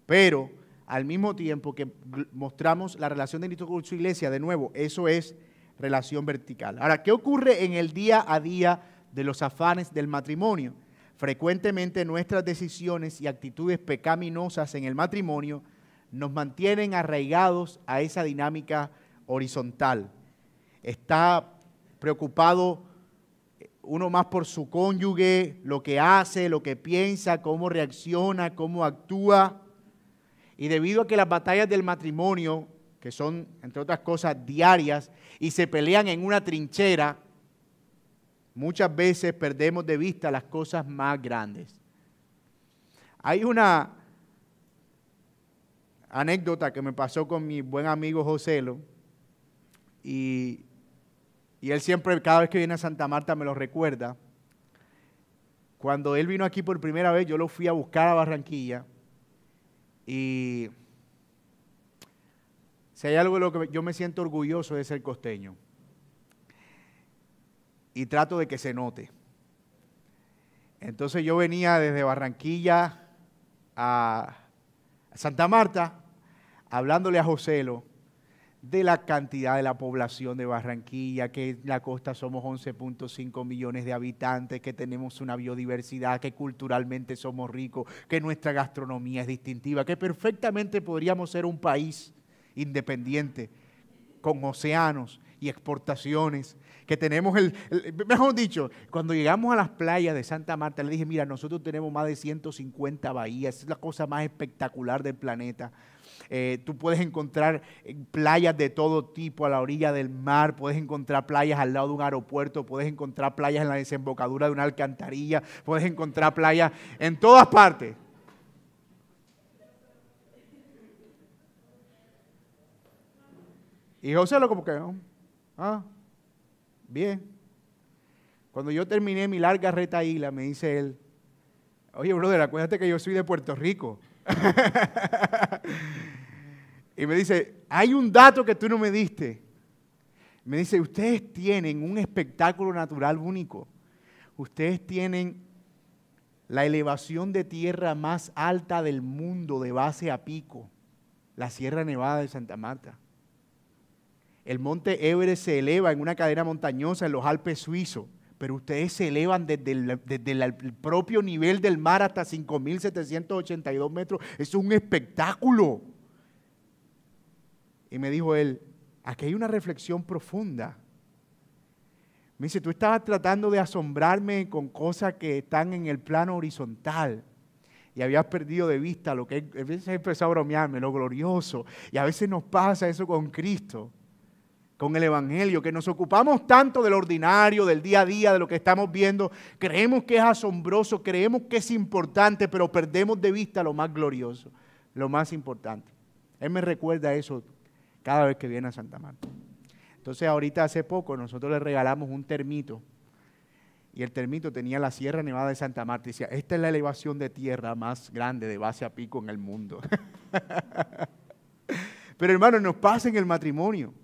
Pero al mismo tiempo que mostramos la relación de Cristo con su iglesia, de nuevo, eso es relación vertical. Ahora, ¿qué ocurre en el día a día de los afanes del matrimonio? Frecuentemente nuestras decisiones y actitudes pecaminosas en el matrimonio nos mantienen arraigados a esa dinámica horizontal. Está preocupado uno más por su cónyuge, lo que hace, lo que piensa, cómo reacciona, cómo actúa. Y debido a que las batallas del matrimonio, que son, entre otras cosas, diarias, y se pelean en una trinchera, muchas veces perdemos de vista las cosas más grandes. Hay una anécdota que me pasó con mi buen amigo Joselo, y, y él siempre, cada vez que viene a Santa Marta, me lo recuerda. Cuando él vino aquí por primera vez, yo lo fui a buscar a Barranquilla y si hay algo de lo que yo me siento orgulloso de ser costeño. Y trato de que se note. Entonces yo venía desde Barranquilla a Santa Marta hablándole a Joselo de la cantidad de la población de Barranquilla, que en la costa somos 11.5 millones de habitantes, que tenemos una biodiversidad, que culturalmente somos ricos, que nuestra gastronomía es distintiva, que perfectamente podríamos ser un país independiente, con océanos y exportaciones, que tenemos el, mejor dicho, cuando llegamos a las playas de Santa Marta, le dije, mira, nosotros tenemos más de 150 bahías, es la cosa más espectacular del planeta eh, tú puedes encontrar eh, playas de todo tipo a la orilla del mar, puedes encontrar playas al lado de un aeropuerto, puedes encontrar playas en la desembocadura de una alcantarilla, puedes encontrar playas en todas partes. Y José lo como que, ah, bien. Cuando yo terminé mi larga retaíla, me dice él, oye, brother, acuérdate que yo soy de Puerto Rico. y me dice, hay un dato que tú no me diste. Me dice, ustedes tienen un espectáculo natural único. Ustedes tienen la elevación de tierra más alta del mundo de base a pico, la Sierra Nevada de Santa Marta. El monte Everest se eleva en una cadena montañosa en los Alpes suizos pero ustedes se elevan desde el, propio nivel del mar hasta 5.782 metros. Es un espectáculo. Y me dijo él, aquí hay una reflexión profunda. Me dice, tú estabas tratando de asombrarme con cosas que están en el plano horizontal y habías perdido de vista lo que a veces empezó a bromearme, lo glorioso. Y a veces nos pasa eso con Cristo con el Evangelio, que nos ocupamos tanto del ordinario, del día a día, de lo que estamos viendo, creemos que es asombroso, creemos que es importante, pero perdemos de vista lo más glorioso, lo más importante. Él me recuerda eso cada vez que viene a Santa Marta. Entonces ahorita hace poco nosotros le regalamos un termito y el termito tenía la Sierra Nevada de Santa Marta y decía, esta es la elevación de tierra más grande de base a pico en el mundo. Pero hermano, nos pasa en el matrimonio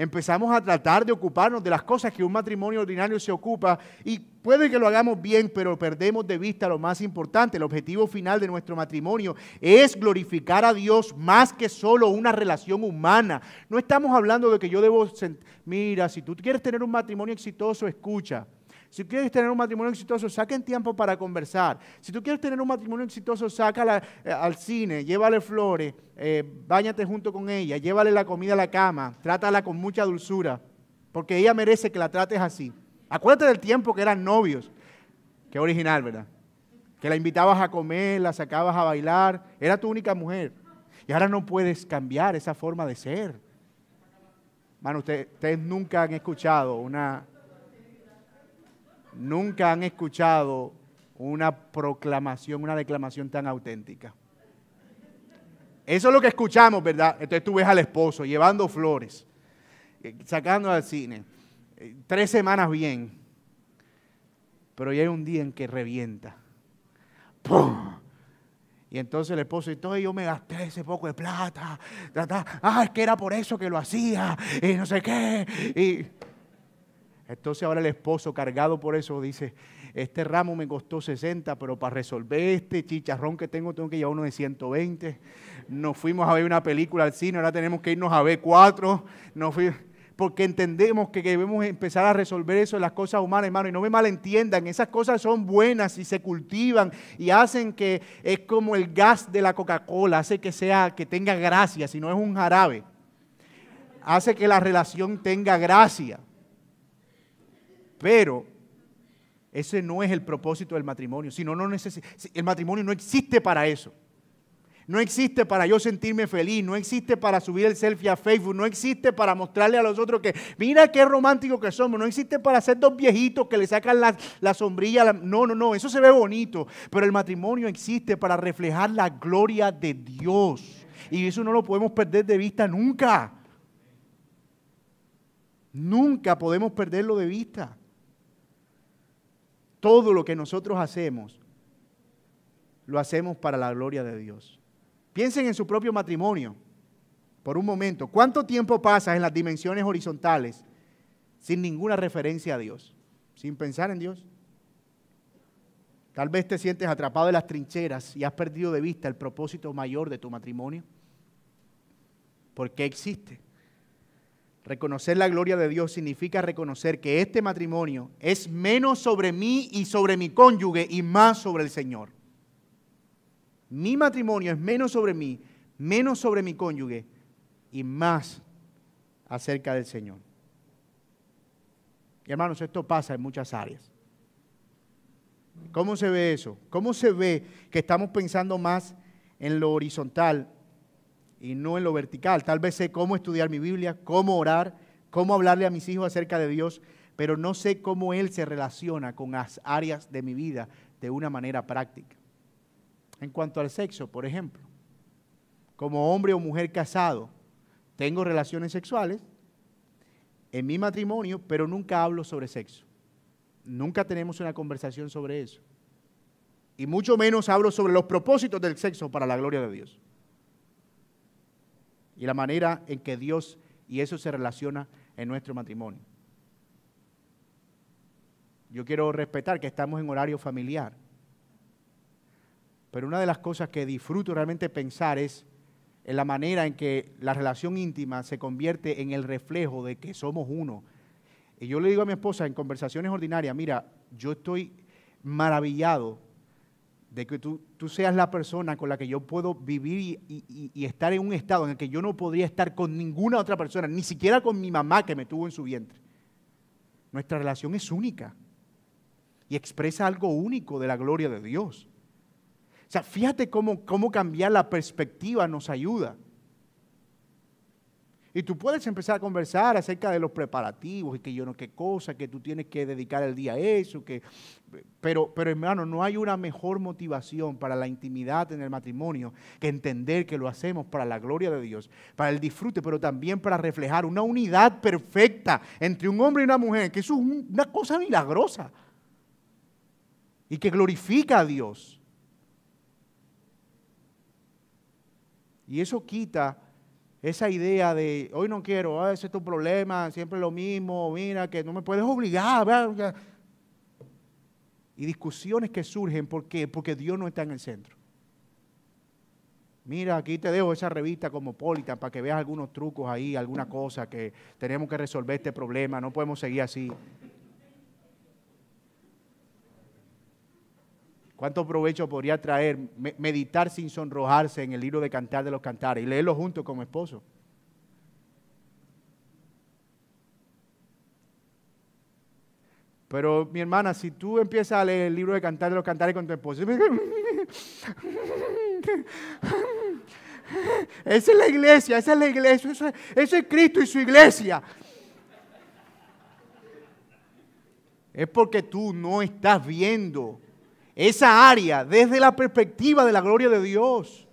empezamos a tratar de ocuparnos de las cosas que un matrimonio ordinario se ocupa y puede que lo hagamos bien, pero perdemos de vista lo más importante. El objetivo final de nuestro matrimonio es glorificar a Dios más que solo una relación humana. No estamos hablando de que yo debo, mira, si tú quieres tener un matrimonio exitoso, escucha. Si quieres tener un matrimonio exitoso, saquen tiempo para conversar. Si tú quieres tener un matrimonio exitoso, sácala eh, al cine, llévale flores, eh, báñate junto con ella, llévale la comida a la cama, trátala con mucha dulzura, porque ella merece que la trates así. Acuérdate del tiempo que eran novios. Qué original, ¿verdad? Que la invitabas a comer, la sacabas a bailar, era tu única mujer. Y ahora no puedes cambiar esa forma de ser. Mano, ustedes nunca han escuchado una, nunca han escuchado una proclamación, una declamación tan auténtica. Eso es lo que escuchamos, ¿verdad? Entonces tú ves al esposo llevando flores, eh, sacando al cine, eh, tres semanas bien, pero hay un día en que revienta. ¡Pum! Y entonces el esposo, entonces yo me gasté ese poco de plata. Ah, es que era por eso que lo hacía. Y no sé qué. Y entonces ahora el esposo, cargado por eso, dice, este ramo me costó 60, pero para resolver este chicharrón que tengo, tengo que llevar uno de 120. Nos fuimos a ver una película al cine, ahora tenemos que irnos a ver cuatro. Nos porque entendemos que debemos empezar a resolver eso en las cosas humanas, hermano. Y no me malentiendan, esas cosas son buenas y se cultivan y hacen que es como el gas de la Coca-Cola, hace que sea, que tenga gracia, si no es un jarabe. Hace que la relación tenga gracia. Pero ese no es el propósito del matrimonio. Si no, no el matrimonio no existe para eso. No existe para yo sentirme feliz, no existe para subir el selfie a Facebook, no existe para mostrarle a los otros que mira qué romántico que somos, no existe para ser dos viejitos que le sacan la, sombrilla. no, no, no, eso se ve bonito, pero el matrimonio existe para reflejar la gloria de Dios. Y eso no lo podemos perder de vista nunca. Nunca podemos perderlo de vista. Todo lo que nosotros hacemos, lo hacemos para la gloria de Dios. Piensen en su propio matrimonio por un momento. ¿Cuánto tiempo pasas en las dimensiones horizontales sin ninguna referencia a Dios? Sin pensar en Dios. Tal vez te sientes atrapado en las trincheras y has perdido de vista el propósito mayor de tu matrimonio. ¿Por qué existe? Reconocer la gloria de Dios significa reconocer que este matrimonio es menos sobre mí y sobre mi cónyuge y más sobre el Señor mi matrimonio es menos sobre mí, menos sobre mi cónyuge y más acerca del Señor. Hermanos, esto pasa en muchas áreas. ¿Cómo se ve eso? ¿Cómo se ve que estamos pensando más en lo horizontal y no en lo vertical? Tal vez sé cómo estudiar mi Biblia, cómo orar, cómo hablarle a mis hijos acerca de Dios, pero no sé cómo Él se relaciona con las áreas de mi vida de una manera práctica en cuanto al sexo, por ejemplo. Como hombre o mujer casado, tengo relaciones sexuales en mi matrimonio, pero nunca hablo sobre sexo. Nunca tenemos una conversación sobre eso. Y mucho menos hablo sobre los propósitos del sexo para la gloria de Dios. Y la manera en que Dios y eso se relaciona en nuestro matrimonio. Yo quiero respetar que estamos en horario familiar. Pero una de las cosas que disfruto realmente pensar es en la manera en que la relación íntima se convierte en el reflejo de que somos uno. Y yo le digo a mi esposa en conversaciones ordinarias, mira, yo estoy maravillado de que tú, seas la persona con la que yo puedo vivir y, y, estar en un estado en el que yo no podría estar con ninguna otra persona, ni siquiera con mi mamá que me tuvo en su vientre. Nuestra relación es única y expresa algo único de la gloria de Dios. O sea, fíjate cómo, cómo cambiar la perspectiva nos ayuda. Y tú puedes empezar a conversar acerca de los preparativos y que yo no qué cosa, que tú tienes que dedicar el día a eso, que, pero, pero hermano, no hay una mejor motivación para la intimidad en el matrimonio que entender que lo hacemos para la gloria de Dios, para el disfrute, pero también para reflejar una unidad perfecta entre un hombre y una mujer, que eso es una cosa milagrosa y que glorifica a Dios. Y eso quita esa idea de, hoy no quiero, ah, ese es tu problema, siempre lo mismo, mira, que no me puedes obligar. Y discusiones que surgen, ¿por qué? Porque Dios no está en el centro. Mira, aquí te dejo esa revista como Polita para que veas algunos trucos ahí, alguna cosa que tenemos que resolver este problema, no podemos seguir así. ¿Cuánto provecho podría traer meditar sin sonrojarse en el libro de Cantar de los Cantares y leerlo junto como esposo? Pero mi hermana, si tú empiezas a leer el libro de Cantar de los Cantares con tu esposo, esa es la iglesia, esa es la iglesia, eso es Cristo y su iglesia. Es porque tú no estás viendo esa área desde la perspectiva de la gloria de Dios.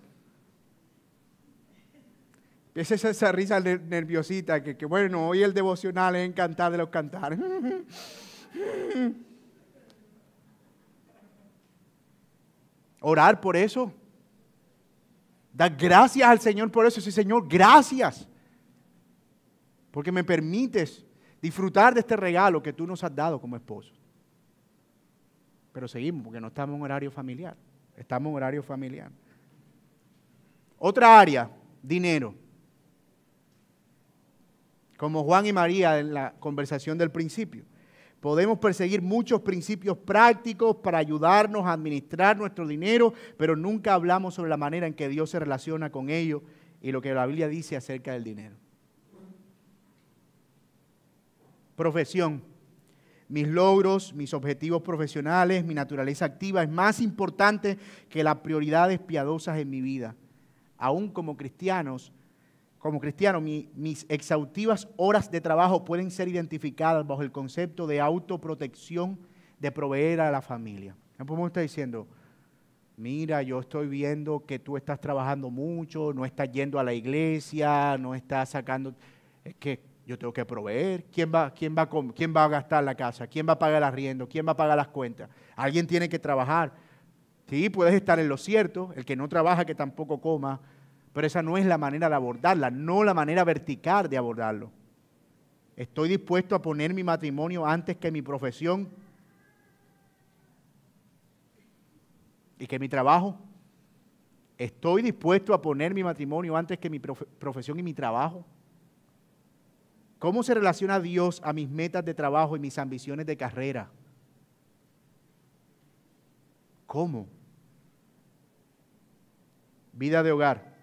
Esa es esa risa nerviosita que, que, bueno, hoy el devocional es encantar de los cantares. Orar por eso. Dar gracias al Señor por eso. Sí, Señor, gracias. Porque me permites disfrutar de este regalo que tú nos has dado como esposo. Pero seguimos porque no estamos en horario familiar. Estamos en horario familiar. Otra área, dinero. Como Juan y María en la conversación del principio. Podemos perseguir muchos principios prácticos para ayudarnos a administrar nuestro dinero, pero nunca hablamos sobre la manera en que Dios se relaciona con ello y lo que la Biblia dice acerca del dinero. Profesión. Mis logros, mis objetivos profesionales, mi naturaleza activa es más importante que las prioridades piadosas en mi vida. Aún como cristianos, como cristiano, mis exhaustivas horas de trabajo pueden ser identificadas bajo el concepto de autoprotección de proveer a la familia. No podemos estar diciendo, mira, yo estoy viendo que tú estás trabajando mucho, no estás yendo a la iglesia, no estás sacando... Es que yo tengo que proveer. ¿Quién va, quién, va ¿Quién va a gastar la casa? ¿Quién va a pagar el arriendo? ¿Quién va a pagar las cuentas? Alguien tiene que trabajar. Sí, puedes estar en lo cierto, el que no trabaja que tampoco coma, pero esa no es la manera de abordarla, no la manera vertical de abordarlo. Estoy dispuesto a poner mi matrimonio antes que mi profesión y que mi trabajo. Estoy dispuesto a poner mi matrimonio antes que mi profesión y mi trabajo. ¿Cómo se relaciona Dios a mis metas de trabajo y mis ambiciones de carrera? ¿Cómo? Vida de hogar.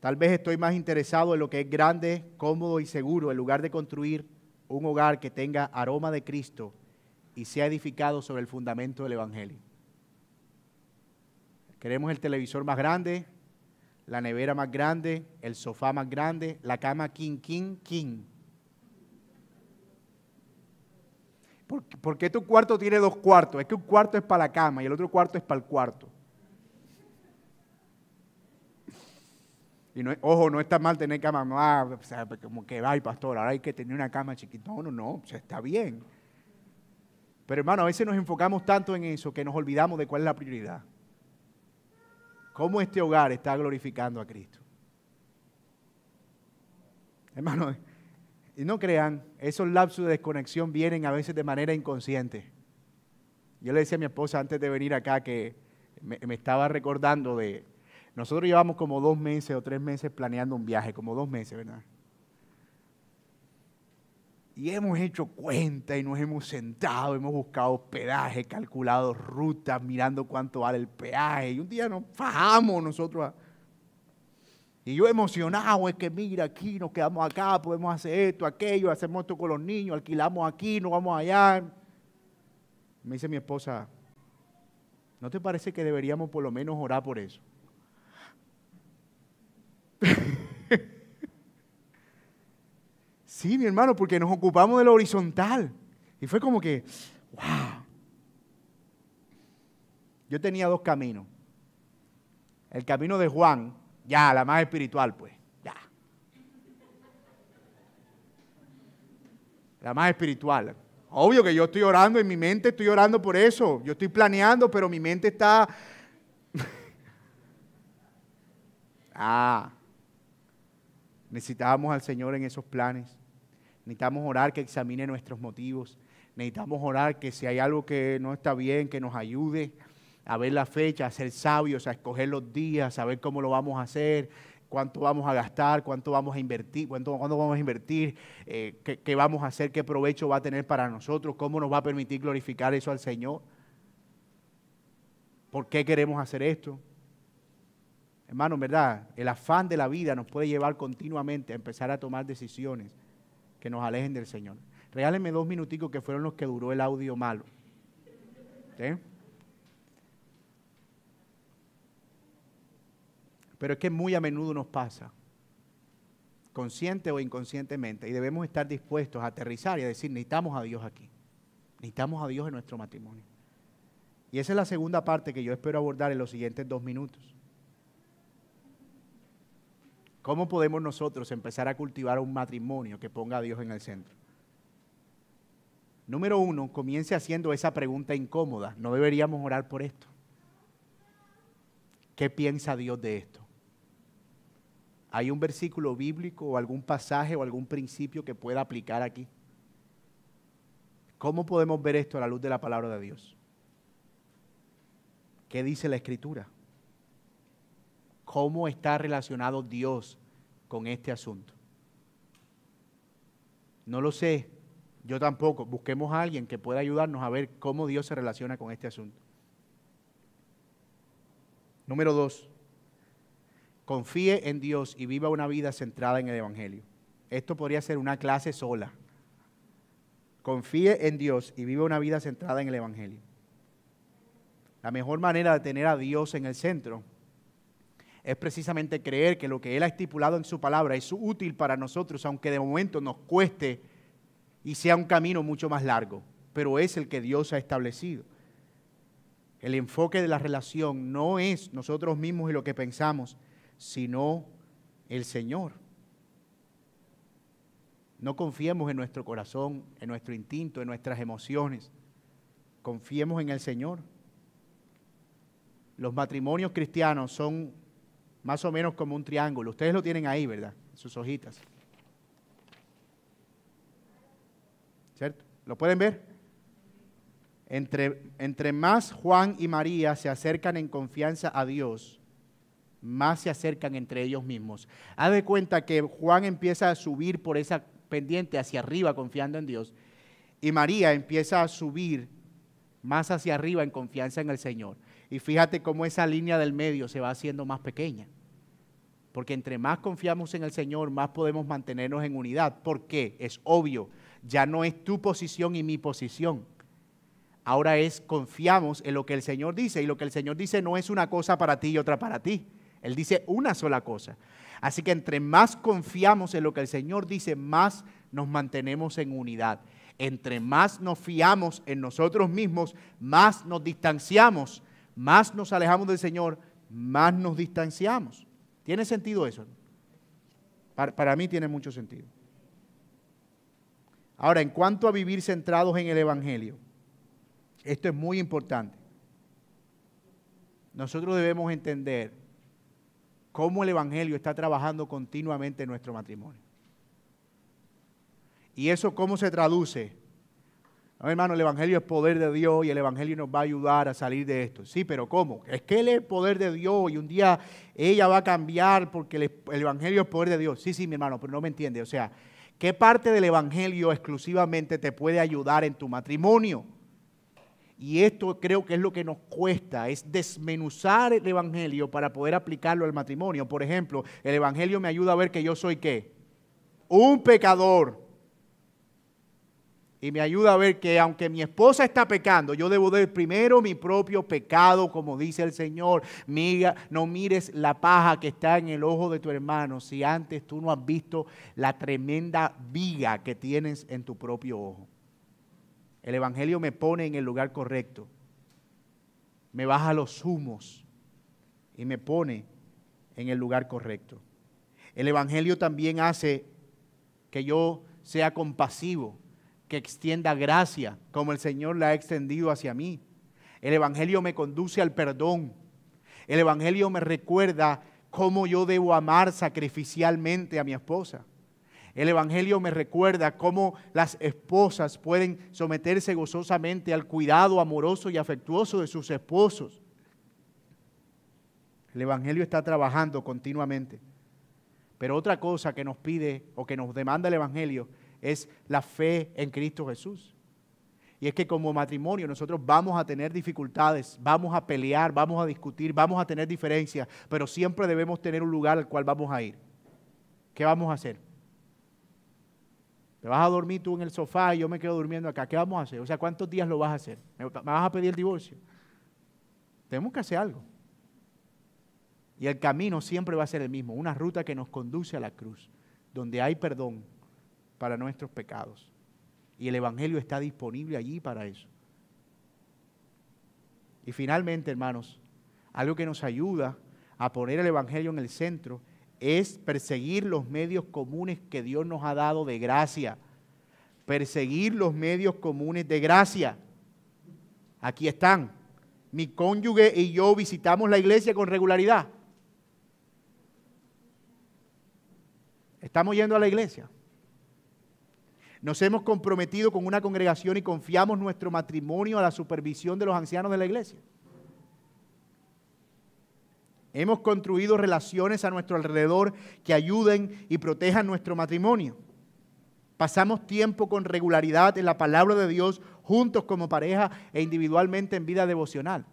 Tal vez estoy más interesado en lo que es grande, cómodo y seguro, en lugar de construir un hogar que tenga aroma de Cristo y sea edificado sobre el fundamento del Evangelio. Queremos el televisor más grande, la nevera más grande, el sofá más grande, la cama king, king, king. ¿Por, qué tu cuarto tiene dos cuartos? Es que un cuarto es para la cama y el otro cuarto es para el cuarto. Y no, ojo, no está mal tener cama, no, ah, como que, ay, pastor, ahora hay que tener una cama chiquita. No, no, no, está bien. Pero hermano, a veces nos enfocamos tanto en eso que nos olvidamos de cuál es la prioridad cómo este hogar está glorificando a Cristo. Hermano, y no crean, esos lapsos de desconexión vienen a veces de manera inconsciente. Yo le decía a mi esposa antes de venir acá que me, me estaba recordando de, nosotros llevamos como dos meses o tres meses planeando un viaje, como dos meses, ¿verdad? Y hemos hecho cuenta y nos hemos sentado, hemos buscado hospedaje, calculado rutas, mirando cuánto vale el peaje. Y un día nos fajamos nosotros. Y yo emocionado, es que mira, aquí nos quedamos acá, podemos hacer esto, aquello, hacemos esto con los niños, alquilamos aquí, nos vamos allá. Me dice mi esposa, ¿no te parece que deberíamos por lo menos orar por eso? Sí, mi hermano, porque nos ocupamos de lo horizontal. Y fue como que, wow. Yo tenía dos caminos. El camino de Juan, ya, la más espiritual, pues, ya. La más espiritual. Obvio que yo estoy orando en mi mente, estoy orando por eso. Yo estoy planeando, pero mi mente está... ah, necesitábamos al Señor en esos planes. Necesitamos orar que examine nuestros motivos. Necesitamos orar que si hay algo que no está bien, que nos ayude a ver la fecha, a ser sabios, a escoger los días, a ver cómo lo vamos a hacer, cuánto vamos a gastar, cuánto vamos a invertir, cuánto, cuándo vamos a invertir, eh, qué, qué vamos a hacer, qué provecho va a tener para nosotros, cómo nos va a permitir glorificar eso al Señor. ¿Por qué queremos hacer esto? Hermano, ¿verdad? El afán de la vida nos puede llevar continuamente a empezar a tomar decisiones que nos alejen del Señor. Regálenme dos minuticos que fueron los que duró el audio malo. Pero es que muy a menudo nos pasa, consciente o inconscientemente, y debemos estar dispuestos a aterrizar y a decir, necesitamos a Dios aquí, necesitamos a Dios en nuestro matrimonio. Y esa es la segunda parte que yo espero abordar en los siguientes dos minutos. ¿Cómo podemos nosotros empezar a cultivar un matrimonio que ponga a Dios en el centro? Número uno, comience haciendo esa pregunta incómoda. ¿No deberíamos orar por esto? ¿Qué piensa Dios de esto? ¿Hay un versículo bíblico o algún pasaje o algún principio que pueda aplicar aquí? ¿Cómo podemos ver esto a la luz de la palabra de Dios? ¿Qué dice la Escritura? ¿Cómo está relacionado Dios con este asunto? No lo sé, yo tampoco. Busquemos a alguien que pueda ayudarnos a ver cómo Dios se relaciona con este asunto. Número dos, confíe en Dios y viva una vida centrada en el Evangelio. Esto podría ser una clase sola. Confíe en Dios y viva una vida centrada en el Evangelio. La mejor manera de tener a Dios en el centro es precisamente creer que lo que Él ha estipulado en su palabra es útil para nosotros, aunque de momento nos cueste y sea un camino mucho más largo, pero es el que Dios ha establecido. El enfoque de la relación no es nosotros mismos y lo que pensamos, sino el Señor. No confiemos en nuestro corazón, en nuestro instinto, en nuestras emociones. Confiemos en el Señor. Los matrimonios cristianos son más o menos como un triángulo. Ustedes lo tienen ahí, ¿verdad? sus hojitas. ¿Cierto? ¿Lo pueden ver? Entre, entre más Juan y María se acercan en confianza a Dios, más se acercan entre ellos mismos. Haz de cuenta que Juan empieza a subir por esa pendiente hacia arriba confiando en Dios y María empieza a subir más hacia arriba en confianza en el Señor. Y fíjate cómo esa línea del medio se va haciendo más pequeña. Porque entre más confiamos en el Señor, más podemos mantenernos en unidad. ¿Por qué? Es obvio, ya no es tu posición y mi posición. Ahora es confiamos en lo que el Señor dice. Y lo que el Señor dice no es una cosa para ti y otra para ti. Él dice una sola cosa. Así que entre más confiamos en lo que el Señor dice, más nos mantenemos en unidad. Entre más nos fiamos en nosotros mismos, más nos distanciamos, más nos alejamos del Señor, más nos distanciamos. ¿Tiene sentido eso? Para, mí tiene mucho sentido. Ahora, en cuanto a vivir centrados en el Evangelio, esto es muy importante. Nosotros debemos entender cómo el Evangelio está trabajando continuamente en nuestro matrimonio. ¿Y eso cómo se traduce? Hermano, el Evangelio es poder de Dios y el Evangelio nos va a ayudar a salir de esto. Sí, pero ¿cómo? Es que Él es poder de Dios y un día ella va a cambiar porque el, el Evangelio es poder de Dios. Sí, sí, mi hermano, pero no me entiende. O sea, ¿qué parte del Evangelio exclusivamente te puede ayudar en tu matrimonio? Y esto creo que es lo que nos cuesta, es desmenuzar el Evangelio para poder aplicarlo al matrimonio. Por ejemplo, el Evangelio me ayuda a ver que yo soy qué? Un pecador. Y me ayuda a ver que aunque mi esposa está pecando, yo debo ver primero mi propio pecado, como dice el Señor. Mira, no mires la paja que está en el ojo de tu hermano si antes tú no has visto la tremenda viga que tienes en tu propio ojo. El Evangelio me pone en el lugar correcto. Me baja los humos y me pone en el lugar correcto. El Evangelio también hace que yo sea compasivo, que extienda gracia como el Señor la ha extendido hacia mí. El Evangelio me conduce al perdón. El Evangelio me recuerda cómo yo debo amar sacrificialmente a mi esposa. El Evangelio me recuerda cómo las esposas pueden someterse gozosamente al cuidado amoroso y afectuoso de sus esposos. El Evangelio está trabajando continuamente. Pero otra cosa que nos pide o que nos demanda el Evangelio es la fe en Cristo Jesús. Y es que como matrimonio nosotros vamos a tener dificultades, vamos a pelear, vamos a discutir, vamos a tener diferencias, pero siempre debemos tener un lugar al cual vamos a ir. ¿Qué vamos a hacer? Te vas a dormir tú en el sofá y yo me quedo durmiendo acá. ¿Qué vamos a hacer? O sea, ¿cuántos días lo vas a hacer? ¿Me vas a pedir el divorcio? Tenemos que hacer algo. Y el camino siempre va a ser el mismo, una ruta que nos conduce a la cruz, donde hay perdón para nuestros pecados. Y el Evangelio está disponible allí para eso. Y finalmente, hermanos, algo que nos ayuda a poner el Evangelio en el centro es perseguir los medios comunes que Dios nos ha dado de gracia. Perseguir los medios comunes de gracia. Aquí están. Mi cónyuge y yo visitamos la iglesia con regularidad. Estamos yendo a la iglesia. Nos hemos comprometido con una congregación y confiamos nuestro matrimonio a la supervisión de los ancianos de la iglesia. Hemos construido relaciones a nuestro alrededor que ayuden y protejan nuestro matrimonio. Pasamos tiempo con regularidad en la palabra de Dios juntos como pareja e individualmente en vida devocional.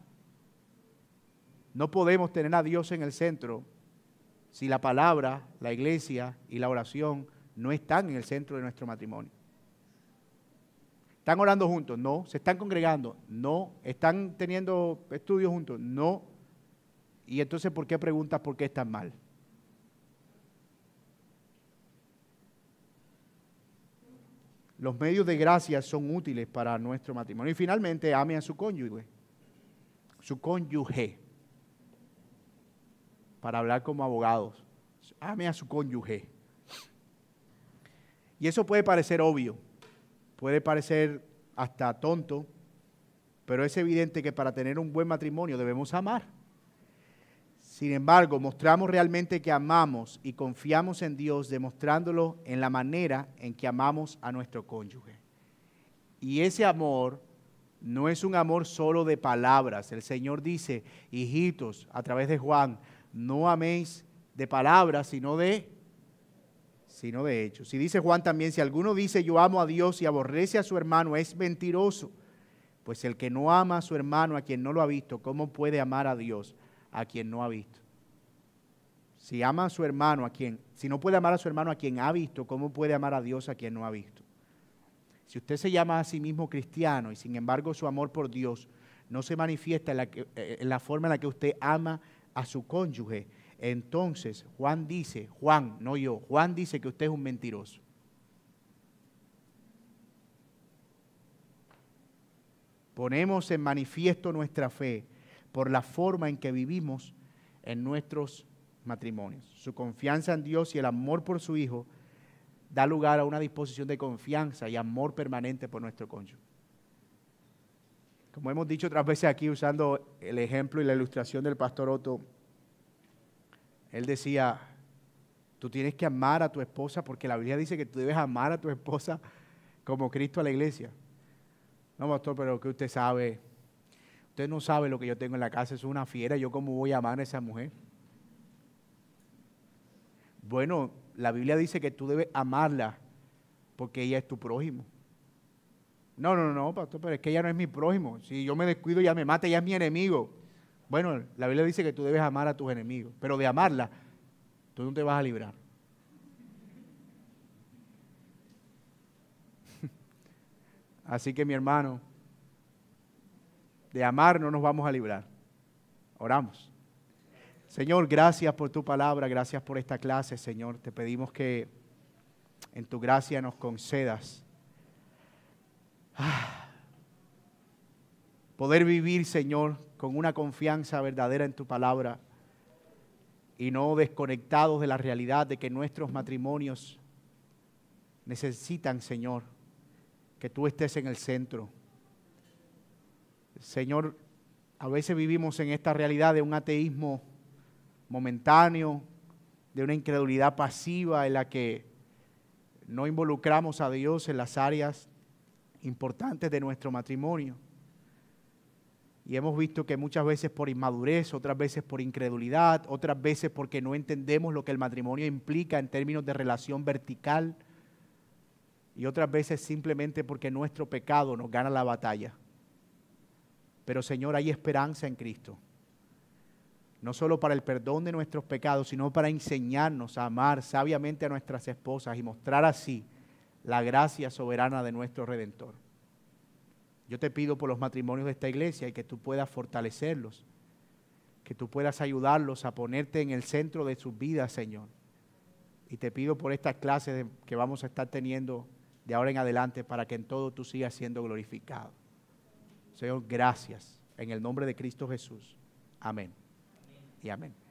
No podemos tener a Dios en el centro si la palabra, la iglesia y la oración no están en el centro de nuestro matrimonio. ¿Están orando juntos? No. ¿Se están congregando? No. ¿Están teniendo estudios juntos? No. Y entonces, ¿por qué preguntas por qué están mal? Los medios de gracia son útiles para nuestro matrimonio. Y finalmente, ame a su cónyuge. Su cónyuge para hablar como abogados. Ame a su cónyuge. Y eso puede parecer obvio, puede parecer hasta tonto, pero es evidente que para tener un buen matrimonio debemos amar. Sin embargo, mostramos realmente que amamos y confiamos en Dios demostrándolo en la manera en que amamos a nuestro cónyuge. Y ese amor no es un amor solo de palabras. El Señor dice, hijitos, a través de Juan, no améis de palabras, sino de sino de hechos. Si dice Juan también, si alguno dice yo amo a Dios y aborrece a su hermano, es mentiroso. Pues el que no ama a su hermano a quien no lo ha visto, ¿cómo puede amar a Dios a quien no ha visto? Si ama a su hermano a quien, si no puede amar a su hermano a quien ha visto, ¿cómo puede amar a Dios a quien no ha visto? Si usted se llama a sí mismo cristiano y sin embargo su amor por Dios no se manifiesta en la, eh, en la forma en la que usted ama a su cónyuge, entonces Juan dice, Juan, no yo, Juan dice que usted es un mentiroso. Ponemos en manifiesto nuestra fe por la forma en que vivimos en nuestros matrimonios. Su confianza en Dios y el amor por su Hijo da lugar a una disposición de confianza y amor permanente por nuestro cónyuge. Como hemos dicho otras veces aquí usando el ejemplo y la ilustración del pastor Otto, él decía, tú tienes que amar a tu esposa porque la Biblia dice que tú debes amar a tu esposa como Cristo a la iglesia. No, pastor, pero que usted sabe, usted no sabe lo que yo tengo en la casa, es una fiera, yo cómo voy a amar a esa mujer. Bueno, la Biblia dice que tú debes amarla porque ella es tu prójimo. No, no, no, pastor, pero es que ella no es mi prójimo. Si yo me descuido, ya me mata, ella es mi enemigo. Bueno, la Biblia dice que tú debes amar a tus enemigos, pero de amarla, tú no te vas a librar. Así que mi hermano, de amar no nos vamos a librar. Oramos. Señor, gracias por tu palabra, gracias por esta clase, Señor. Te pedimos que en tu gracia nos concedas Ah. Poder vivir, Señor, con una confianza verdadera en tu palabra y no desconectados de la realidad de que nuestros matrimonios necesitan, Señor, que tú estés en el centro. Señor, a veces vivimos en esta realidad de un ateísmo momentáneo, de una incredulidad pasiva en la que no involucramos a Dios en las áreas importantes de nuestro matrimonio. Y hemos visto que muchas veces por inmadurez, otras veces por incredulidad, otras veces porque no entendemos lo que el matrimonio implica en términos de relación vertical y otras veces simplemente porque nuestro pecado nos gana la batalla. Pero Señor, hay esperanza en Cristo. No solo para el perdón de nuestros pecados, sino para enseñarnos a amar sabiamente a nuestras esposas y mostrar así la gracia soberana de nuestro Redentor. Yo te pido por los matrimonios de esta iglesia y que tú puedas fortalecerlos, que tú puedas ayudarlos a ponerte en el centro de sus vidas, Señor. Y te pido por estas clases que vamos a estar teniendo de ahora en adelante para que en todo tú sigas siendo glorificado. Señor, gracias. En el nombre de Cristo Jesús. Amén. Y amén.